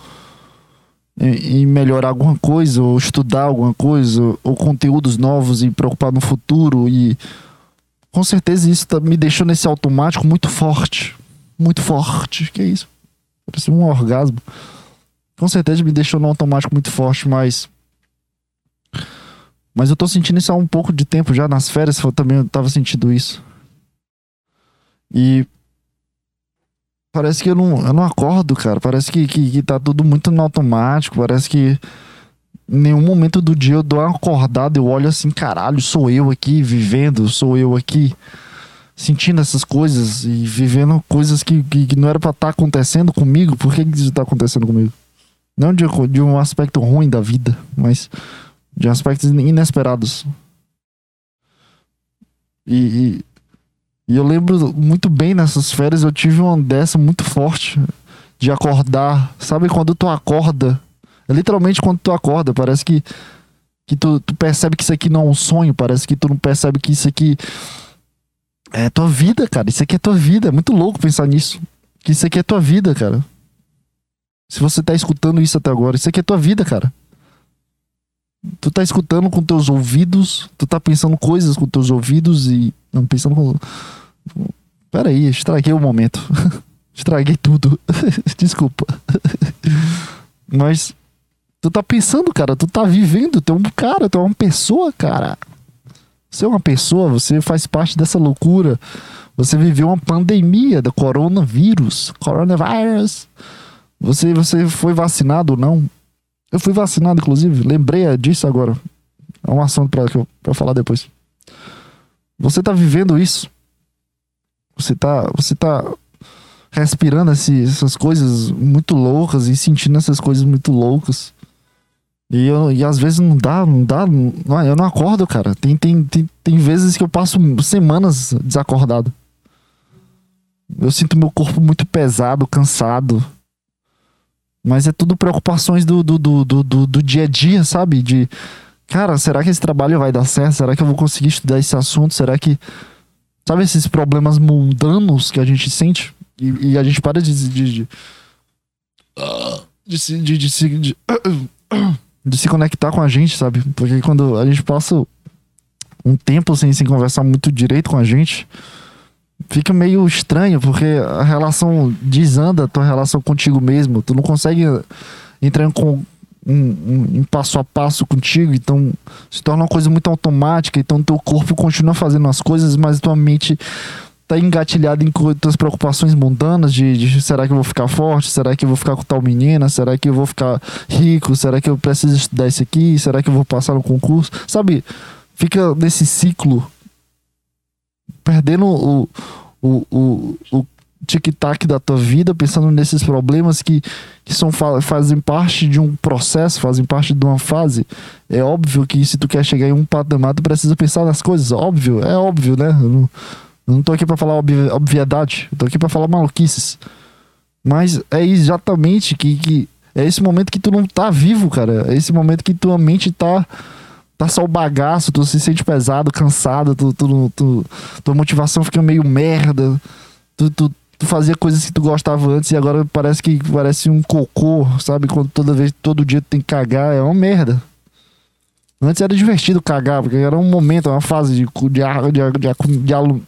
em melhorar alguma coisa, ou estudar alguma coisa, ou conteúdos novos e preocupar no futuro. E com certeza isso tá, me deixou nesse automático muito forte. Muito forte. Que é isso? Parece um orgasmo. Com certeza me deixou no automático muito forte, mas. Mas eu tô sentindo isso há um pouco de tempo já. Nas férias eu também tava sentindo isso. E Parece que eu não, eu não acordo, cara. Parece que, que, que tá tudo muito no automático. Parece que Em nenhum momento do dia eu dou uma acordada, eu olho assim, caralho, sou eu aqui vivendo, sou eu aqui sentindo essas coisas e vivendo coisas que, que, que não era pra estar tá acontecendo comigo. Por que, que isso tá acontecendo comigo? Não de, de um aspecto ruim da vida, mas de aspectos inesperados. E, e, e, eu lembro muito bem nessas férias, eu tive uma dessa muito forte de acordar. Sabe quando tu acorda é literalmente quando tu acorda, parece que, que tu, tu percebe que isso aqui não é um sonho, parece que tu não percebe que isso aqui é tua vida, cara. Isso aqui é tua vida. É muito louco pensar nisso. Que isso aqui é tua vida, cara. Se você tá escutando isso até agora, isso aqui é tua vida, cara. Tu tá escutando com teus ouvidos, tu tá pensando coisas com teus ouvidos e. Não, pensando com. Pera aí, estraguei o momento. [LAUGHS] estraguei tudo. [LAUGHS] Desculpa. Mas Tu tá pensando, cara, tu tá vivendo, tu é um cara, tu é uma pessoa, cara. Você é uma pessoa, você faz parte dessa loucura. Você viveu uma pandemia do coronavírus, coronavírus. Você, você foi vacinado ou não? Eu fui vacinado, inclusive. Lembrei disso agora. É um assunto pra, pra falar depois. Você tá vivendo isso. Você tá, você tá respirando esse, essas coisas muito loucas e sentindo essas coisas muito loucas. E, eu, e às vezes não dá, não dá, não, eu não acordo, cara. Tem, tem, tem, tem vezes que eu passo semanas desacordado. Eu sinto meu corpo muito pesado, cansado. Mas é tudo preocupações do, do, do, do, do dia a dia, sabe? De, cara, será que esse trabalho vai dar certo? Será que eu vou conseguir estudar esse assunto? Será que. Sabe esses problemas mundanos que a gente sente? E, e a gente para de. de, de, de, de, de, de, de de se conectar com a gente, sabe? Porque quando a gente passa um tempo sem se conversar muito direito com a gente, fica meio estranho, porque a relação desanda tua relação contigo mesmo. Tu não consegue entrar em, um, um, passo a passo contigo, então se torna uma coisa muito automática. Então teu corpo continua fazendo as coisas, mas tua mente tá engatilhado em tuas preocupações mundanas de, de, será que eu vou ficar forte? Será que eu vou ficar com tal menina? Será que eu vou ficar rico? Será que eu preciso estudar isso aqui? Será que eu vou passar no concurso? Sabe? Fica nesse ciclo perdendo o, o, o, o tic-tac da tua vida, pensando nesses problemas que, que são, fazem parte de um processo, fazem parte de uma fase. É óbvio que se tu quer chegar em um patamar, tu precisa pensar nas coisas. Óbvio, é óbvio, né? não, eu não tô aqui para falar obviedade, eu tô aqui para falar maluquices. Mas é exatamente que, que é esse momento que tu não tá vivo, cara. É esse momento que tua mente tá tá só o bagaço, tu se sente pesado, cansado, tu, tu, tu, tua motivação fica meio merda. Tu, tu, tu fazia coisas que tu gostava antes e agora parece que parece um cocô, sabe? Quando toda vez, todo dia tu tem que cagar, é uma merda. Antes era divertido cagar, porque era um momento, uma fase de, de, de, de,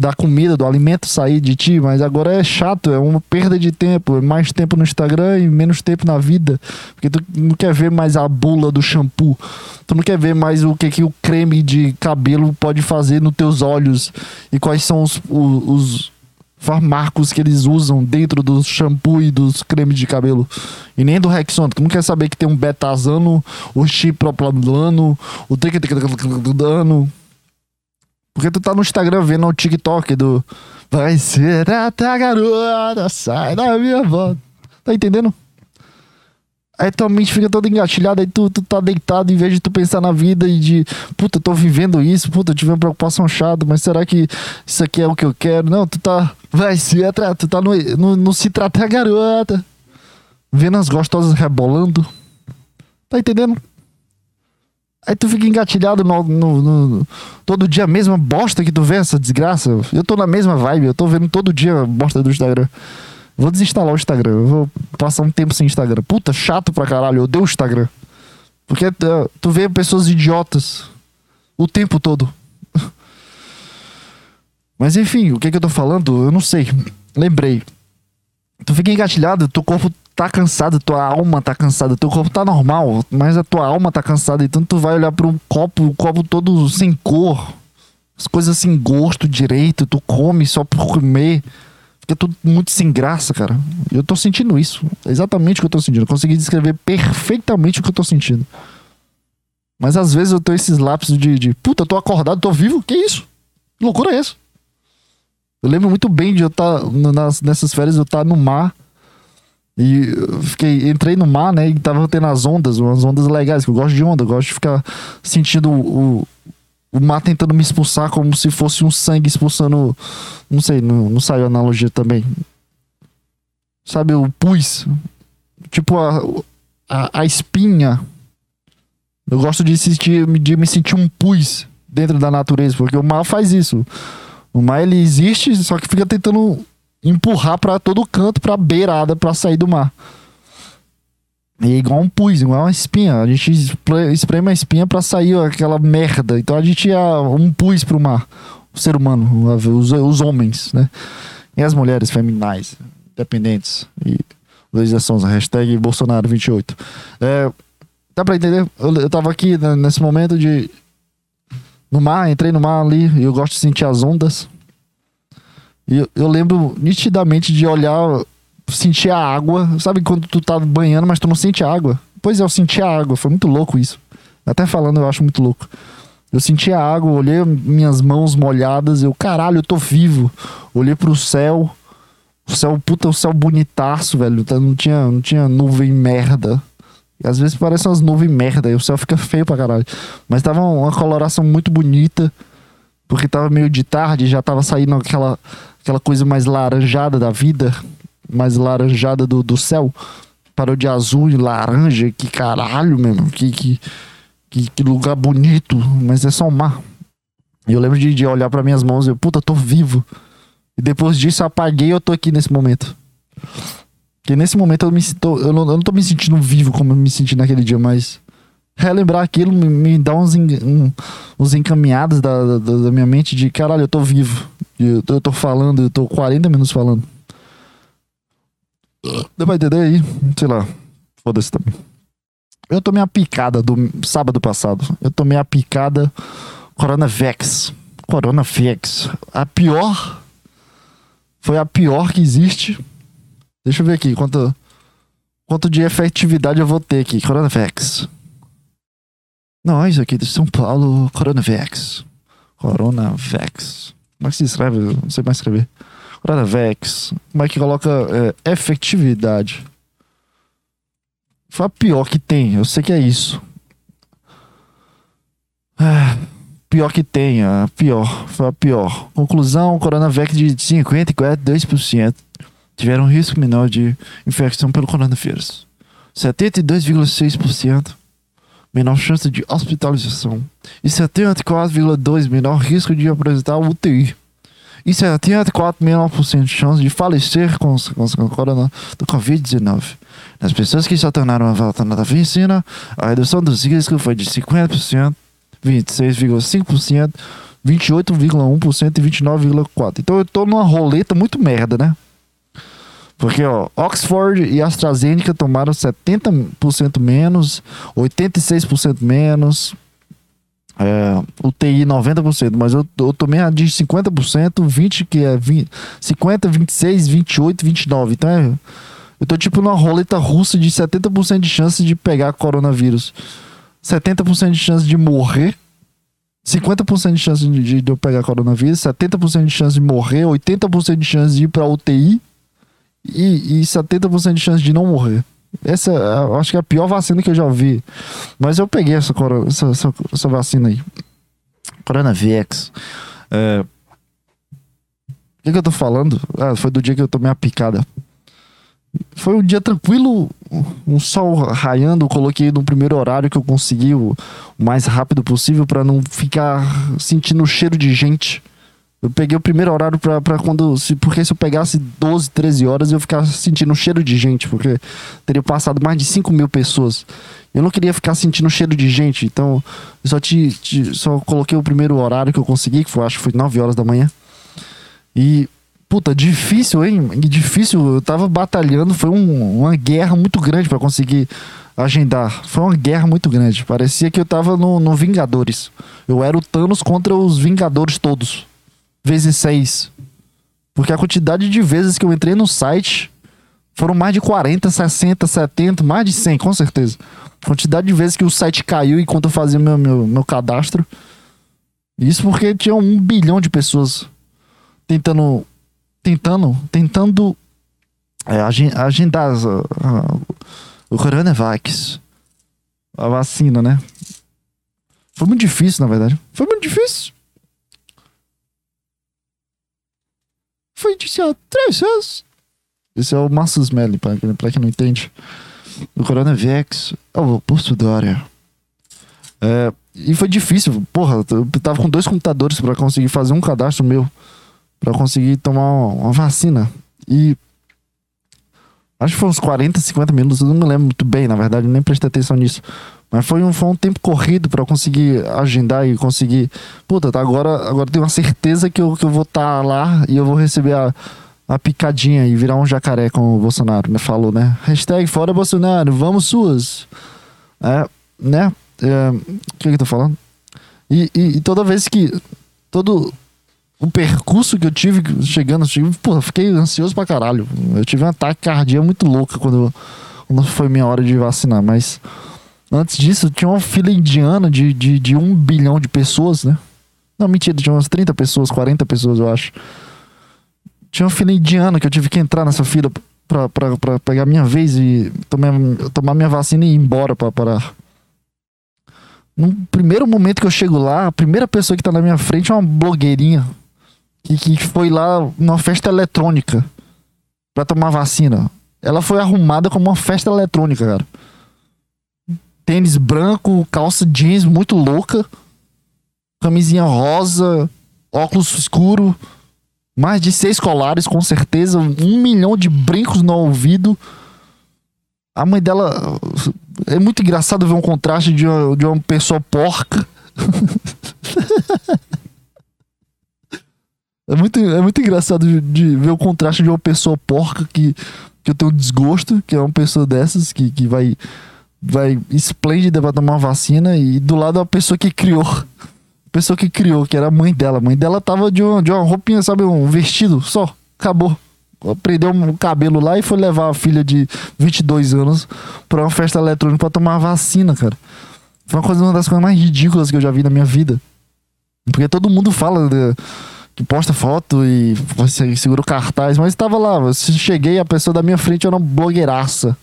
da comida, do alimento sair de ti, mas agora é chato, é uma perda de tempo, mais tempo no Instagram e menos tempo na vida, porque tu não quer ver mais a bula do shampoo, tu não quer ver mais o que, que o creme de cabelo pode fazer nos teus olhos e quais são os, os, os farmacos que eles usam dentro do shampoo e dos cremes de cabelo. E nem do Rexona. Tu não quer saber que tem um betazano, o chiproplamano, o triquetricano, porque tu tá no Instagram vendo o TikTok do Vai ser até a garota, sai da minha volta. Tá entendendo? Aí tua mente fica toda engatilhada, aí tu, tu tá deitado em vez de tu pensar na vida e de, puta, tô vivendo isso, puta, tive uma preocupação chata, mas será que isso aqui é o que eu quero? Não, tu tá, vai se tu tá no, no, no se tratar garota, vendo as gostosas rebolando. Tá entendendo? Aí tu fica engatilhado no, no, no, todo dia a mesma bosta que tu vê essa desgraça. Eu tô na mesma vibe, eu tô vendo todo dia a bosta do Instagram. Vou desinstalar o Instagram, vou passar um tempo sem Instagram. Puta, chato pra caralho, eu odeio o Instagram. Porque uh, tu vê pessoas idiotas o tempo todo. [LAUGHS] Mas enfim, o que, que eu tô falando? Eu não sei. Lembrei. Tu fica engatilhado, teu corpo tá cansado, tua alma tá cansada, teu corpo tá normal, mas a tua alma tá cansada, então tu vai olhar para um copo, o copo todo sem cor, as coisas sem gosto direito, tu come só por comer, fica tudo muito sem graça, cara. Eu tô sentindo isso. Exatamente o que eu tô sentindo. Eu consegui descrever perfeitamente o que eu tô sentindo. Mas às vezes eu tenho esses lapsos de, de puta, tô acordado, tô vivo. Que isso? Que loucura é essa? Eu lembro muito bem de eu estar tá, nessas férias, eu estar tá no mar. E fiquei, entrei no mar, né? E tava tendo as ondas, umas ondas legais, que eu gosto de onda, eu gosto de ficar sentindo o, o mar tentando me expulsar como se fosse um sangue expulsando. Não sei, não, não saiu a analogia também. Sabe, o pus. Tipo a, a, a espinha. Eu gosto de, sentir, de me sentir um pus dentro da natureza, porque o mar faz isso. O mar ele existe, só que fica tentando empurrar para todo canto, pra beirada, para sair do mar. E é igual um pus, igual uma espinha. A gente espreme a espinha para sair aquela merda. Então a gente é um pus pro mar. O ser humano, os, os homens, né? E as mulheres feminais, independentes. E legislações, hashtag Bolsonaro28. É, dá pra entender? Eu, eu tava aqui né, nesse momento de. No mar, entrei no mar ali e eu gosto de sentir as ondas. E eu, eu lembro nitidamente de olhar sentir a água. Sabe quando tu tá banhando, mas tu não sente a água? Pois é, eu senti a água. Foi muito louco isso. Até falando, eu acho muito louco. Eu senti a água, olhei minhas mãos molhadas. Eu, caralho, eu tô vivo. Olhei pro céu. O céu, puta, o céu bonitaço, velho. Tá, não tinha, não tinha nuvem merda. E às vezes parece umas nuvens merda. E o céu fica [LAUGHS] feio pra caralho. Mas tava uma coloração muito bonita. Porque tava meio de tarde, já tava saindo aquela, aquela coisa mais laranjada da vida mais laranjada do, do céu. Parou de azul e laranja. Que caralho, mesmo. Que, que, que, que lugar bonito. Mas é só um mar. E eu lembro de, de olhar para minhas mãos e eu, puta, tô vivo. E depois disso eu apaguei e eu tô aqui nesse momento. Porque nesse momento eu me. Eu não, eu não tô me sentindo vivo como eu me senti naquele dia, mas. Relembrar aquilo me, me dá uns, um, uns encaminhados da, da, da, minha mente de caralho, eu tô vivo. Eu, eu tô falando, eu tô 40 minutos falando. Pra entender aí? Sei lá. Foda-se também. Eu tomei a picada do sábado passado. Eu tomei a picada Coronavex. Coronavex. A pior. Foi a pior que existe. Deixa eu ver aqui quanto, quanto de efetividade eu vou ter aqui. Coronavex. Nós aqui de São Paulo, Coronavex. Coronavex. Como é que se escreve? Eu não sei mais escrever. Vex, como é que coloca é, efetividade? Foi a pior que tem, eu sei que é isso. Ah, pior que tem, a pior, foi a pior. Conclusão, Coronavac de 54,2% tiveram risco menor de infecção pelo coronavírus. 72,6% menor chance de hospitalização e 74,2% menor risco de apresentar UTI. É, tinha 4,9% de chance de falecer com, com, corona do Covid-19. Nas pessoas que já tornaram a volta da vacina, a redução dos riscos foi de 50%, 26,5%, 28,1% e 29,4%. Então eu tô numa roleta muito merda, né? Porque, ó, Oxford e AstraZeneca tomaram 70% menos, 86% menos, é, UTI 90%, mas eu, eu tomei a de 50%, 20 que é 20, 50, 26, 28, 29. Então é, eu tô tipo numa roleta russa de 70% de chance de pegar coronavírus. 70% de chance de morrer. 50% de chance de, de eu pegar coronavírus, 70% de chance de morrer, 80% de chance de ir pra UTI e, e 70% de chance de não morrer. Essa, eu acho que é a pior vacina que eu já vi. Mas eu peguei essa, essa, essa, essa vacina aí. Coronavax. É... O que, que eu tô falando? Ah, foi do dia que eu tomei a picada. Foi um dia tranquilo, um sol raiando. Eu coloquei no primeiro horário que eu consegui, o, o mais rápido possível, para não ficar sentindo o cheiro de gente. Eu peguei o primeiro horário pra, pra quando. Se, porque se eu pegasse 12, 13 horas, eu ficasse sentindo cheiro de gente, porque teria passado mais de 5 mil pessoas. Eu não queria ficar sentindo cheiro de gente, então eu só, te, te, só coloquei o primeiro horário que eu consegui, que foi, acho que foi 9 horas da manhã. E, puta, difícil, hein? Difícil. Eu tava batalhando, foi um, uma guerra muito grande para conseguir agendar. Foi uma guerra muito grande. Parecia que eu tava no, no Vingadores. Eu era o Thanos contra os Vingadores todos vezes 6. Porque a quantidade de vezes que eu entrei no site foram mais de 40, 60, 70, mais de 100, com certeza. A quantidade de vezes que o site caiu enquanto eu fazia meu, meu, meu cadastro. Isso porque tinha um bilhão de pessoas tentando. Tentando. Tentando é, agendar o Coronavax. A vacina, né? Foi muito difícil, na verdade. Foi muito difícil. Foi iniciado três vezes. Esse é o Massus Melly, pra, pra quem não entende. O Coronavax é o oposto da área. É, e foi difícil. Porra, eu tava com dois computadores para conseguir fazer um cadastro meu. para conseguir tomar uma, uma, vacina. E. Acho que foi uns 40, 50 minutos. Eu não me lembro muito bem, na verdade. Nem prestei atenção nisso. Mas foi um, foi um tempo corrido para conseguir agendar e conseguir. Puta, tá, agora, agora tenho uma certeza que eu, que eu vou estar tá lá e eu vou receber a, a picadinha e virar um jacaré, como o Bolsonaro me falou, né? Hashtag fora Bolsonaro, vamos suas. É, né? É, o que, que eu tô falando? E, e, e, toda vez que. Todo o percurso que eu tive chegando, eu porra, fiquei ansioso pra caralho. Eu tive um ataque cardíaco muito louco quando, quando foi minha hora de vacinar. Mas antes disso, tinha uma fila indiana de, de, de um bilhão de pessoas, né? Não, mentira, tinha umas 30 pessoas, 40 pessoas, eu acho. Tinha uma fila indiana que eu tive que entrar nessa fila pra, pra, pra pegar minha vez e tomar, tomar minha vacina e ir embora pra, pra, no primeiro momento que eu chego lá, a primeira pessoa que tá na minha frente é uma blogueirinha que, que foi lá numa festa eletrônica para tomar vacina. Ela foi arrumada como uma festa eletrônica, cara. Tênis branco, calça jeans muito louca, camisinha rosa, óculos escuro, mais de seis colares com certeza, um milhão de brincos no ouvido. A mãe dela é muito engraçado ver um contraste de uma, de uma pessoa porca. [LAUGHS] é, muito, é muito engraçado de, de, ver o contraste de uma pessoa porca que, que eu tenho desgosto, que é uma pessoa dessas que, que vai, vai esplêndida pra tomar uma vacina, e do lado uma pessoa que criou. Pessoa que criou, que era a mãe dela. A mãe dela tava de uma, de uma roupinha, sabe, um vestido só. Acabou prendeu o cabelo lá e foi levar a filha de 22 anos pra uma festa eletrônica pra tomar vacina, cara. Foi uma, coisa, uma das coisas mais ridículas que eu já vi na minha vida. Porque todo mundo fala de, que posta foto e você segura o cartaz, mas estava lá. Eu cheguei, a pessoa da minha frente era uma blogueiraça.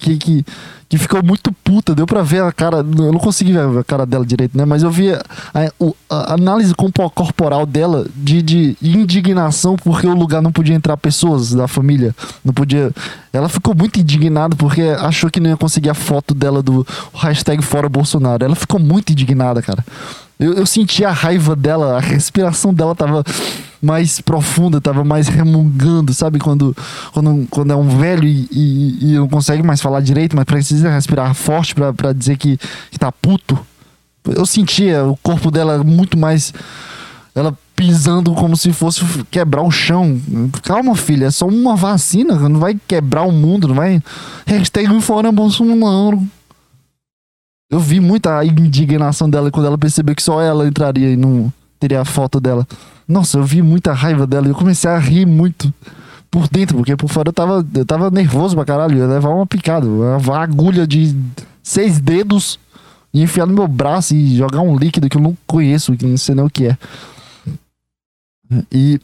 Que, que que ficou muito puta. Deu pra ver a cara. Eu não consegui ver a cara dela direito, né? Mas eu vi a, a, a análise corporal dela de, de indignação porque o lugar não podia entrar pessoas da família. Não podia. Ela ficou muito indignada porque achou que não ia conseguir a foto dela do hashtag Fora Bolsonaro. Ela ficou muito indignada, cara. Eu, eu senti a raiva dela, a respiração dela tava mais profunda, tava mais remungando, sabe? Quando, quando, quando é um velho e, e, e não consegue mais falar direito, mas precisa respirar forte para dizer que, que tá puto. Eu sentia o corpo dela muito mais. Ela pisando como se fosse quebrar o chão. Calma, filha, é só uma vacina, não vai quebrar o mundo, não vai. Hashtag fora Bolsonaro. Eu vi muita indignação dela quando ela percebeu que só ela entraria e não teria a foto dela. Nossa, eu vi muita raiva dela e eu comecei a rir muito por dentro, porque por fora eu tava, eu tava nervoso pra caralho. Eu ia levar uma picada, uma agulha de seis dedos e enfiar no meu braço e jogar um líquido que eu não conheço, que não sei nem o que é. E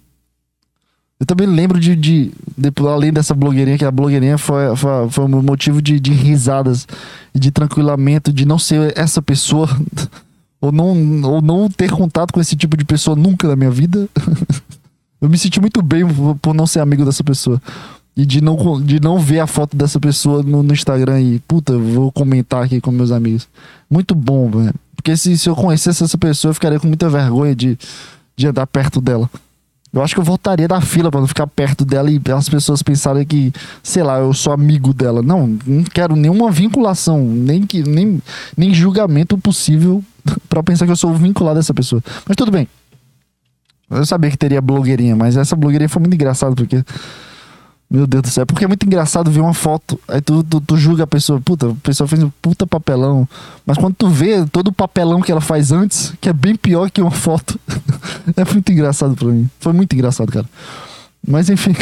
eu também lembro de, de, de, além dessa blogueirinha, que a blogueirinha foi, foi, foi um motivo de, de risadas, de tranquilamento, de não ser essa pessoa [LAUGHS] ou não, ou não ter contato com esse tipo de pessoa nunca na minha vida. [LAUGHS] eu me senti muito bem por não ser amigo dessa pessoa. E de não, de não ver a foto dessa pessoa no, no Instagram e, puta, vou comentar aqui com meus amigos. Muito bom, velho. Porque se, se eu conhecesse essa pessoa, eu ficaria com muita vergonha de, de andar perto dela. Eu acho que eu voltaria da fila para não ficar perto dela e as pessoas pensarem que, sei lá, eu sou amigo dela. Não, não quero nenhuma vinculação, nem, que, nem, nem julgamento possível [LAUGHS] para pensar que eu sou vinculado a essa pessoa. Mas tudo bem. Eu sabia que teria blogueirinha, mas essa blogueirinha foi muito engraçada porque. Meu Deus do céu, porque é muito engraçado ver uma foto, aí tu, tu, tu, julga a pessoa, puta, a pessoa fez um puta papelão, mas quando tu vê todo o papelão que ela faz antes, que é bem pior que uma foto, [LAUGHS] é muito engraçado pra mim. Foi muito engraçado, cara. Mas enfim.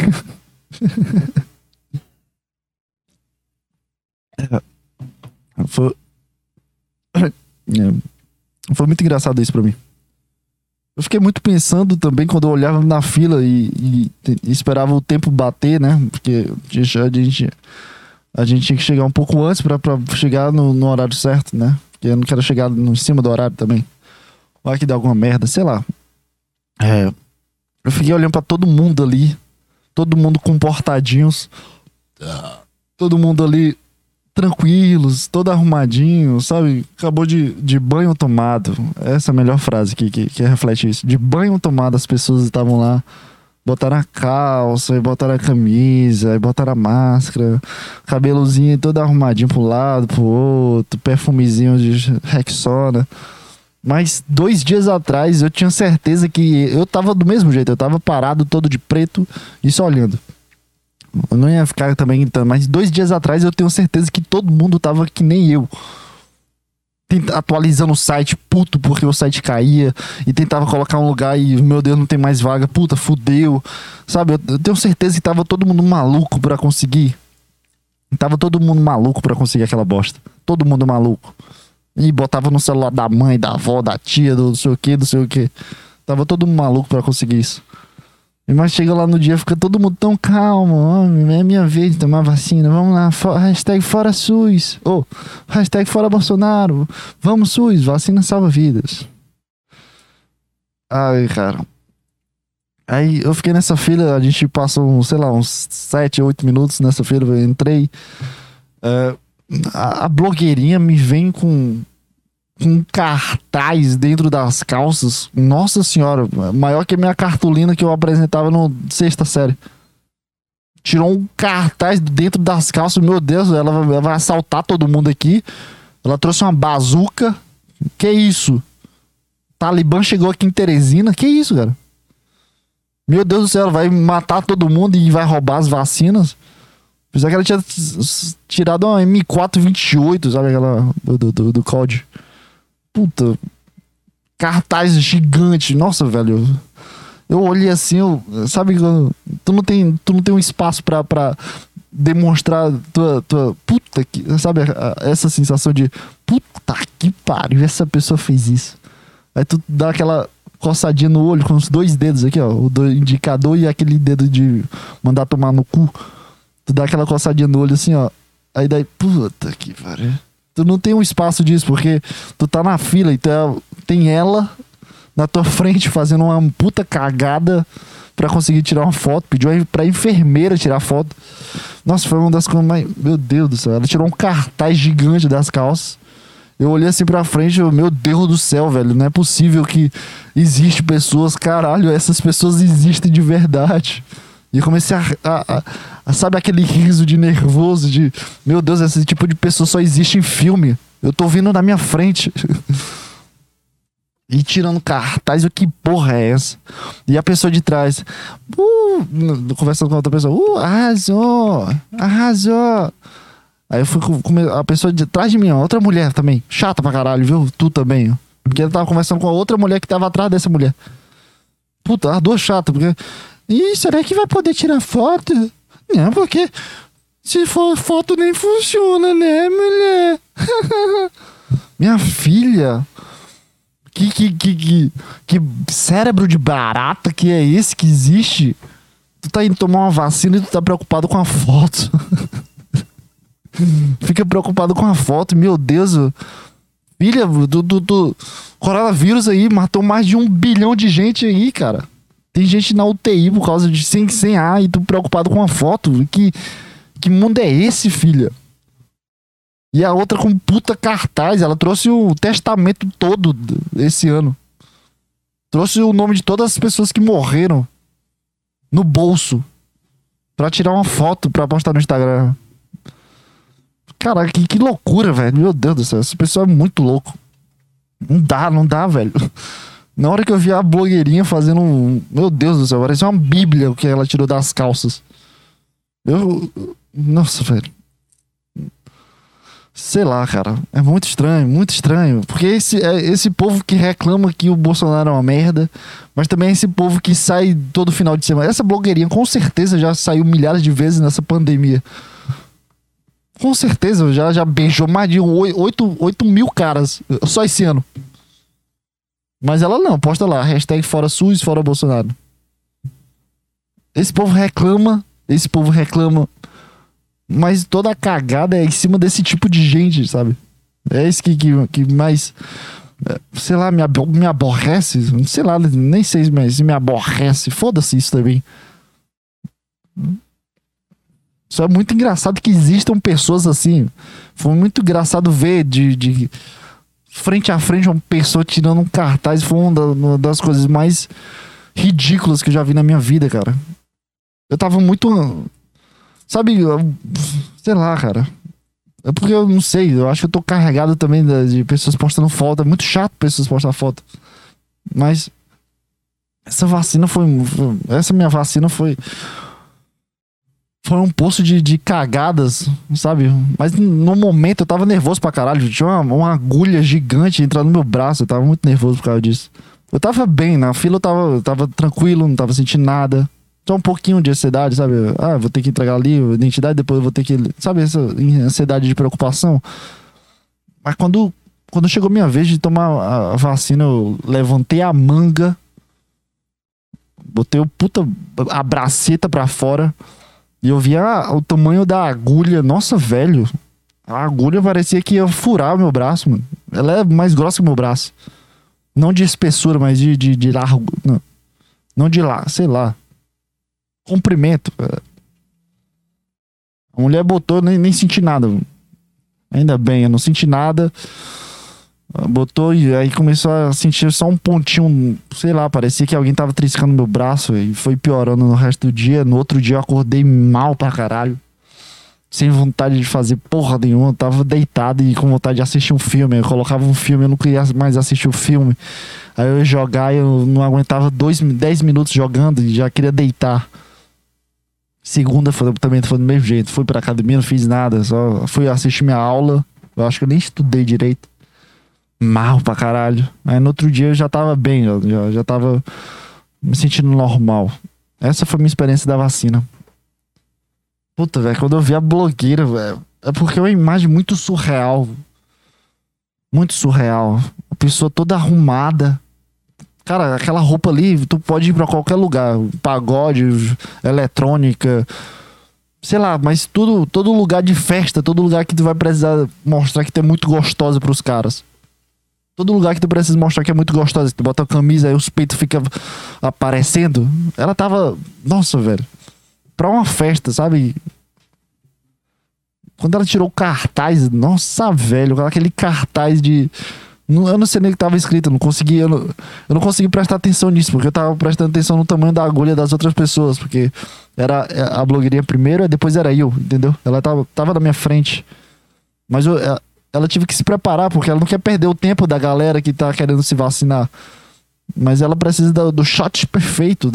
É, foi... É, foi muito engraçado isso pra mim. Eu fiquei muito pensando também quando eu olhava na fila e, e, e esperava o tempo bater, né? Porque a gente, a gente tinha que chegar um pouco antes pra, pra chegar no, no horário certo, né? Porque eu não quero chegar no, em cima do horário também. Vai que dá alguma merda, sei lá. É, eu fiquei olhando para todo mundo ali. Todo mundo comportadinhos. Todo mundo ali tranquilos, todo arrumadinho, sabe? Acabou de, de banho tomado. Essa é a melhor frase que, que, que reflete isso. De banho tomado, as pessoas estavam lá. Botaram a calça, botaram a camisa, botaram a máscara, cabelozinho todo arrumadinho pro lado, pro outro, perfumezinho de Rexona. Mas dois dias atrás eu tinha certeza que eu tava do mesmo jeito, eu tava parado todo de preto e só olhando. Eu não ia ficar também gritando, mas dois dias atrás eu tenho certeza que todo mundo tava que nem eu. Atualizando o site, puto, porque o site caía. E tentava colocar um lugar e, meu Deus, não tem mais vaga. Puta, fudeu. Sabe, eu, eu tenho certeza que tava todo mundo maluco para conseguir. Tava todo mundo maluco para conseguir aquela bosta. Todo mundo maluco. E botava no celular da mãe, da avó, da tia, do não sei o que, do sei o que. Tava todo mundo maluco para conseguir isso. Mas chega lá no dia, fica todo mundo tão calmo. é minha vez de tomar vacina. Vamos lá. hashtag fora SUS. Ou oh, hashtag fora Bolsonaro. Vamos SUS. Vacina salva vidas. Ai, cara. Aí eu fiquei nessa fila. A gente passou, sei lá, uns 7, 8 minutos nessa fila. Eu entrei. Uh, a, blogueirinha me vem com um cartaz dentro das calças. Nossa senhora, maior que a minha cartolina que eu apresentava no sexta série. Tirou um cartaz dentro das calças, meu Deus, ela, ela vai assaltar todo mundo aqui. Ela trouxe uma bazuca. Que isso? Talibã chegou aqui em Teresina. Que isso, cara? Meu Deus do céu, vai matar todo mundo e vai roubar as vacinas. Apesar que ela tinha tirado uma M428, sabe aquela do, do, do COD puta, cartaz gigante. Nossa, velho. Eu olhei assim, eu, sabe, tu não tem, tu não tem um espaço pra, pra demonstrar tua, tua puta que, sabe, essa sensação de puta que pariu, essa pessoa fez isso. Aí tu dá aquela coçadinha no olho com os dois dedos aqui, ó, o do indicador e aquele dedo de mandar tomar no cu. Tu dá aquela coçadinha no olho assim, ó. Aí daí, puta que pariu. Tu não tem um espaço disso, porque tu tá na fila e então tem ela na tua [LAUGHS] frente fazendo uma puta cagada para conseguir tirar uma foto. Pediu pra enfermeira tirar foto. Nossa, foi uma das coisas mais. Meu Deus do céu. Ela tirou um cartaz gigante das calças. Eu olhei assim pra frente, eu, meu Deus do céu, velho. Não é possível que existe pessoas, caralho, essas pessoas existem de verdade. E eu comecei a, a, a, Sabe aquele riso de nervoso, de. Meu Deus, esse tipo de pessoa só existe em filme. Eu tô vindo na minha frente. [LAUGHS] e tirando cartaz, o que porra é essa? E a pessoa de trás. Uh, conversando com outra pessoa. Uh, arrasou! Arrasou! Aí eu fui com a pessoa de trás de mim, outra mulher também. Chata pra caralho, viu? Tu também. Porque ela tava conversando com a outra mulher que tava atrás dessa mulher. Puta, as duas chatas, porque Ih, será que vai poder tirar foto? Não, porque se for foto nem funciona, né, mulher? [LAUGHS] Minha filha. Que, que, que, que, que cérebro de barata que é esse que existe? Tu tá indo tomar uma vacina e tu tá preocupado com a foto. [LAUGHS] Fica preocupado com a foto, meu Deus. Filha, do, do, do coronavírus aí matou mais de um bilhão de gente aí, cara. Tem gente na UTI por causa de sem, sem ar e tu preocupado com a foto. Que, que mundo é esse, filha? E a outra com puta cartaz. Ela trouxe o testamento todo esse ano. Trouxe o nome de todas as pessoas que morreram no bolso. Pra tirar uma foto pra postar no Instagram. Caraca, que, que loucura, velho. Meu Deus do céu. Essa pessoa é muito louco. Não dá, não dá, velho. [LAUGHS] Na hora que eu vi a blogueirinha fazendo um. Meu Deus do céu, parecia uma bíblia o que ela tirou das calças. Eu. Nossa, velho. Sei lá, cara. É muito estranho, muito estranho. Porque esse, é esse povo que reclama que o Bolsonaro é uma merda, mas também é esse povo que sai todo final de semana. Essa blogueirinha com certeza já saiu milhares de vezes nessa pandemia. Com certeza, já, já beijou mais de 8, 8 mil caras só esse ano. Mas ela não, posta lá, hashtag fora SUS, fora Bolsonaro. Esse povo reclama, esse povo reclama mas toda a cagada é em cima desse tipo de gente, sabe? É isso que, que, que mais. É, sei lá, me, me aborrece. Sei lá, nem sei mas me aborrece. Foda-se isso também. Só é muito engraçado que existam pessoas assim. Foi muito engraçado ver de, de frente a frente uma pessoa tirando um cartaz. Foi uma das coisas mais ridículas que eu já vi na minha vida, cara. Eu tava muito Sabe, sei lá, cara. É porque eu não sei, eu acho que eu tô carregado também de pessoas postando foto. É muito chato pessoas postar foto. Mas essa vacina foi. Essa minha vacina foi. Foi um poço de, de cagadas, sabe? Mas no momento eu tava nervoso pra caralho. Tinha uma, uma agulha gigante entrando no meu braço. Eu tava muito nervoso por causa disso. Eu tava bem, na fila eu tava, eu tava tranquilo, não tava sentindo nada só um pouquinho de ansiedade, sabe? Ah, vou ter que entregar ali a identidade, depois eu vou ter que. Sabe, essa ansiedade de preocupação. Mas quando, quando chegou minha vez de tomar a vacina, eu levantei a manga, botei o puta a braceta pra fora e eu vi a, o tamanho da agulha. Nossa, velho. A agulha parecia que ia furar o meu braço, mano. Ela é mais grossa que o meu braço. Não de espessura, mas de, de, de largo. Não, não de lá, sei lá comprimento. A mulher botou, nem, nem senti nada. Ainda bem, eu não senti nada. Botou e aí começou a sentir só um pontinho, sei lá, parecia que alguém tava triscando meu braço e foi piorando no resto do dia. No outro dia eu acordei mal pra caralho. Sem vontade de fazer porra nenhuma. Eu tava deitado e com vontade de assistir um filme. Eu colocava um filme, eu não queria mais assistir o filme. Aí eu ia jogar e eu não aguentava dois, dez minutos jogando e já queria deitar. Segunda foi, também foi do mesmo jeito. Fui pra academia, não fiz nada. Só fui assistir minha aula. Eu acho que eu nem estudei direito. Mal pra caralho. Aí no outro dia eu já tava bem, já, já tava me sentindo normal. Essa foi minha experiência da vacina. Puta, velho, quando eu vi a blogueira, velho. É porque é uma imagem muito surreal. Muito surreal. A pessoa toda arrumada. Cara, aquela roupa ali, tu pode ir pra qualquer lugar. Pagode, eletrônica. Sei lá, mas tudo, todo lugar de festa, todo lugar que tu vai precisar mostrar que tu é muito gostosa pros caras. Todo lugar que tu precisa mostrar que é muito gostosa. Tu bota a camisa aí os peitos ficam aparecendo. Ela tava. Nossa, velho. Pra uma festa, sabe? Quando ela tirou o cartaz, nossa, velho, aquele cartaz de eu não sei nem o que estava escrito, não consegui, eu não, eu não consegui prestar atenção nisso, porque eu estava prestando atenção no tamanho da agulha das outras pessoas, porque era a blogueirinha primeiro e depois era eu, entendeu? Ela tava, tava na minha frente. Mas eu, ela, tive que se preparar, porque ela não quer perder o tempo da galera que tá querendo se vacinar. Mas ela precisa do, do shot perfeito.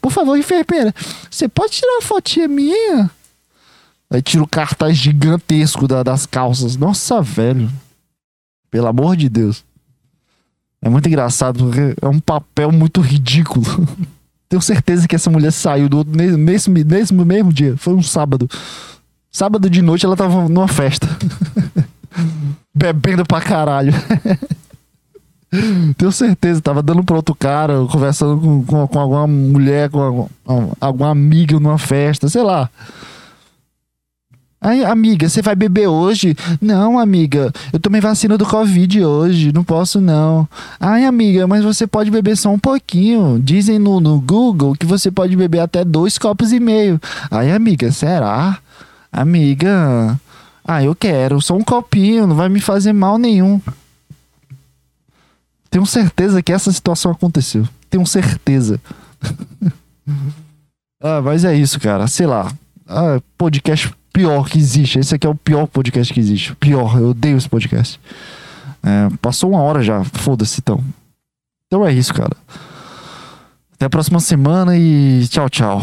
Por favor, enfermeira, você pode tirar uma fotinha minha? Aí tira o cartaz gigantesco da, das calças. Nossa, velho. Pelo amor de Deus. É muito engraçado, porque é um papel muito ridículo. [LAUGHS] Tenho certeza que essa mulher saiu do nesse, nesse mesmo dia. Foi um sábado. Sábado de noite ela tava numa festa. [LAUGHS] Bebendo pra caralho. [LAUGHS] Tenho certeza, tava dando pra outro cara, conversando com, com, com alguma mulher, com alguma, amiga numa festa, sei lá. Ai, amiga, você vai beber hoje? Não, amiga, eu tomei vacina do Covid hoje, não posso não. Ai, amiga, mas você pode beber só um pouquinho. Dizem no, no Google que você pode beber até dois copos e meio. Ai, amiga, será? Amiga, ah, eu quero, só um copinho, não vai me fazer mal nenhum. Tenho certeza que essa situação aconteceu. Tenho certeza. [LAUGHS] ah, mas é isso, cara. Sei lá. Ah, podcast pior que existe. Esse aqui é o pior podcast que existe. Pior, eu odeio esse podcast. É, passou uma hora já, foda-se então. Então é isso, cara. Até a próxima semana e tchau, tchau.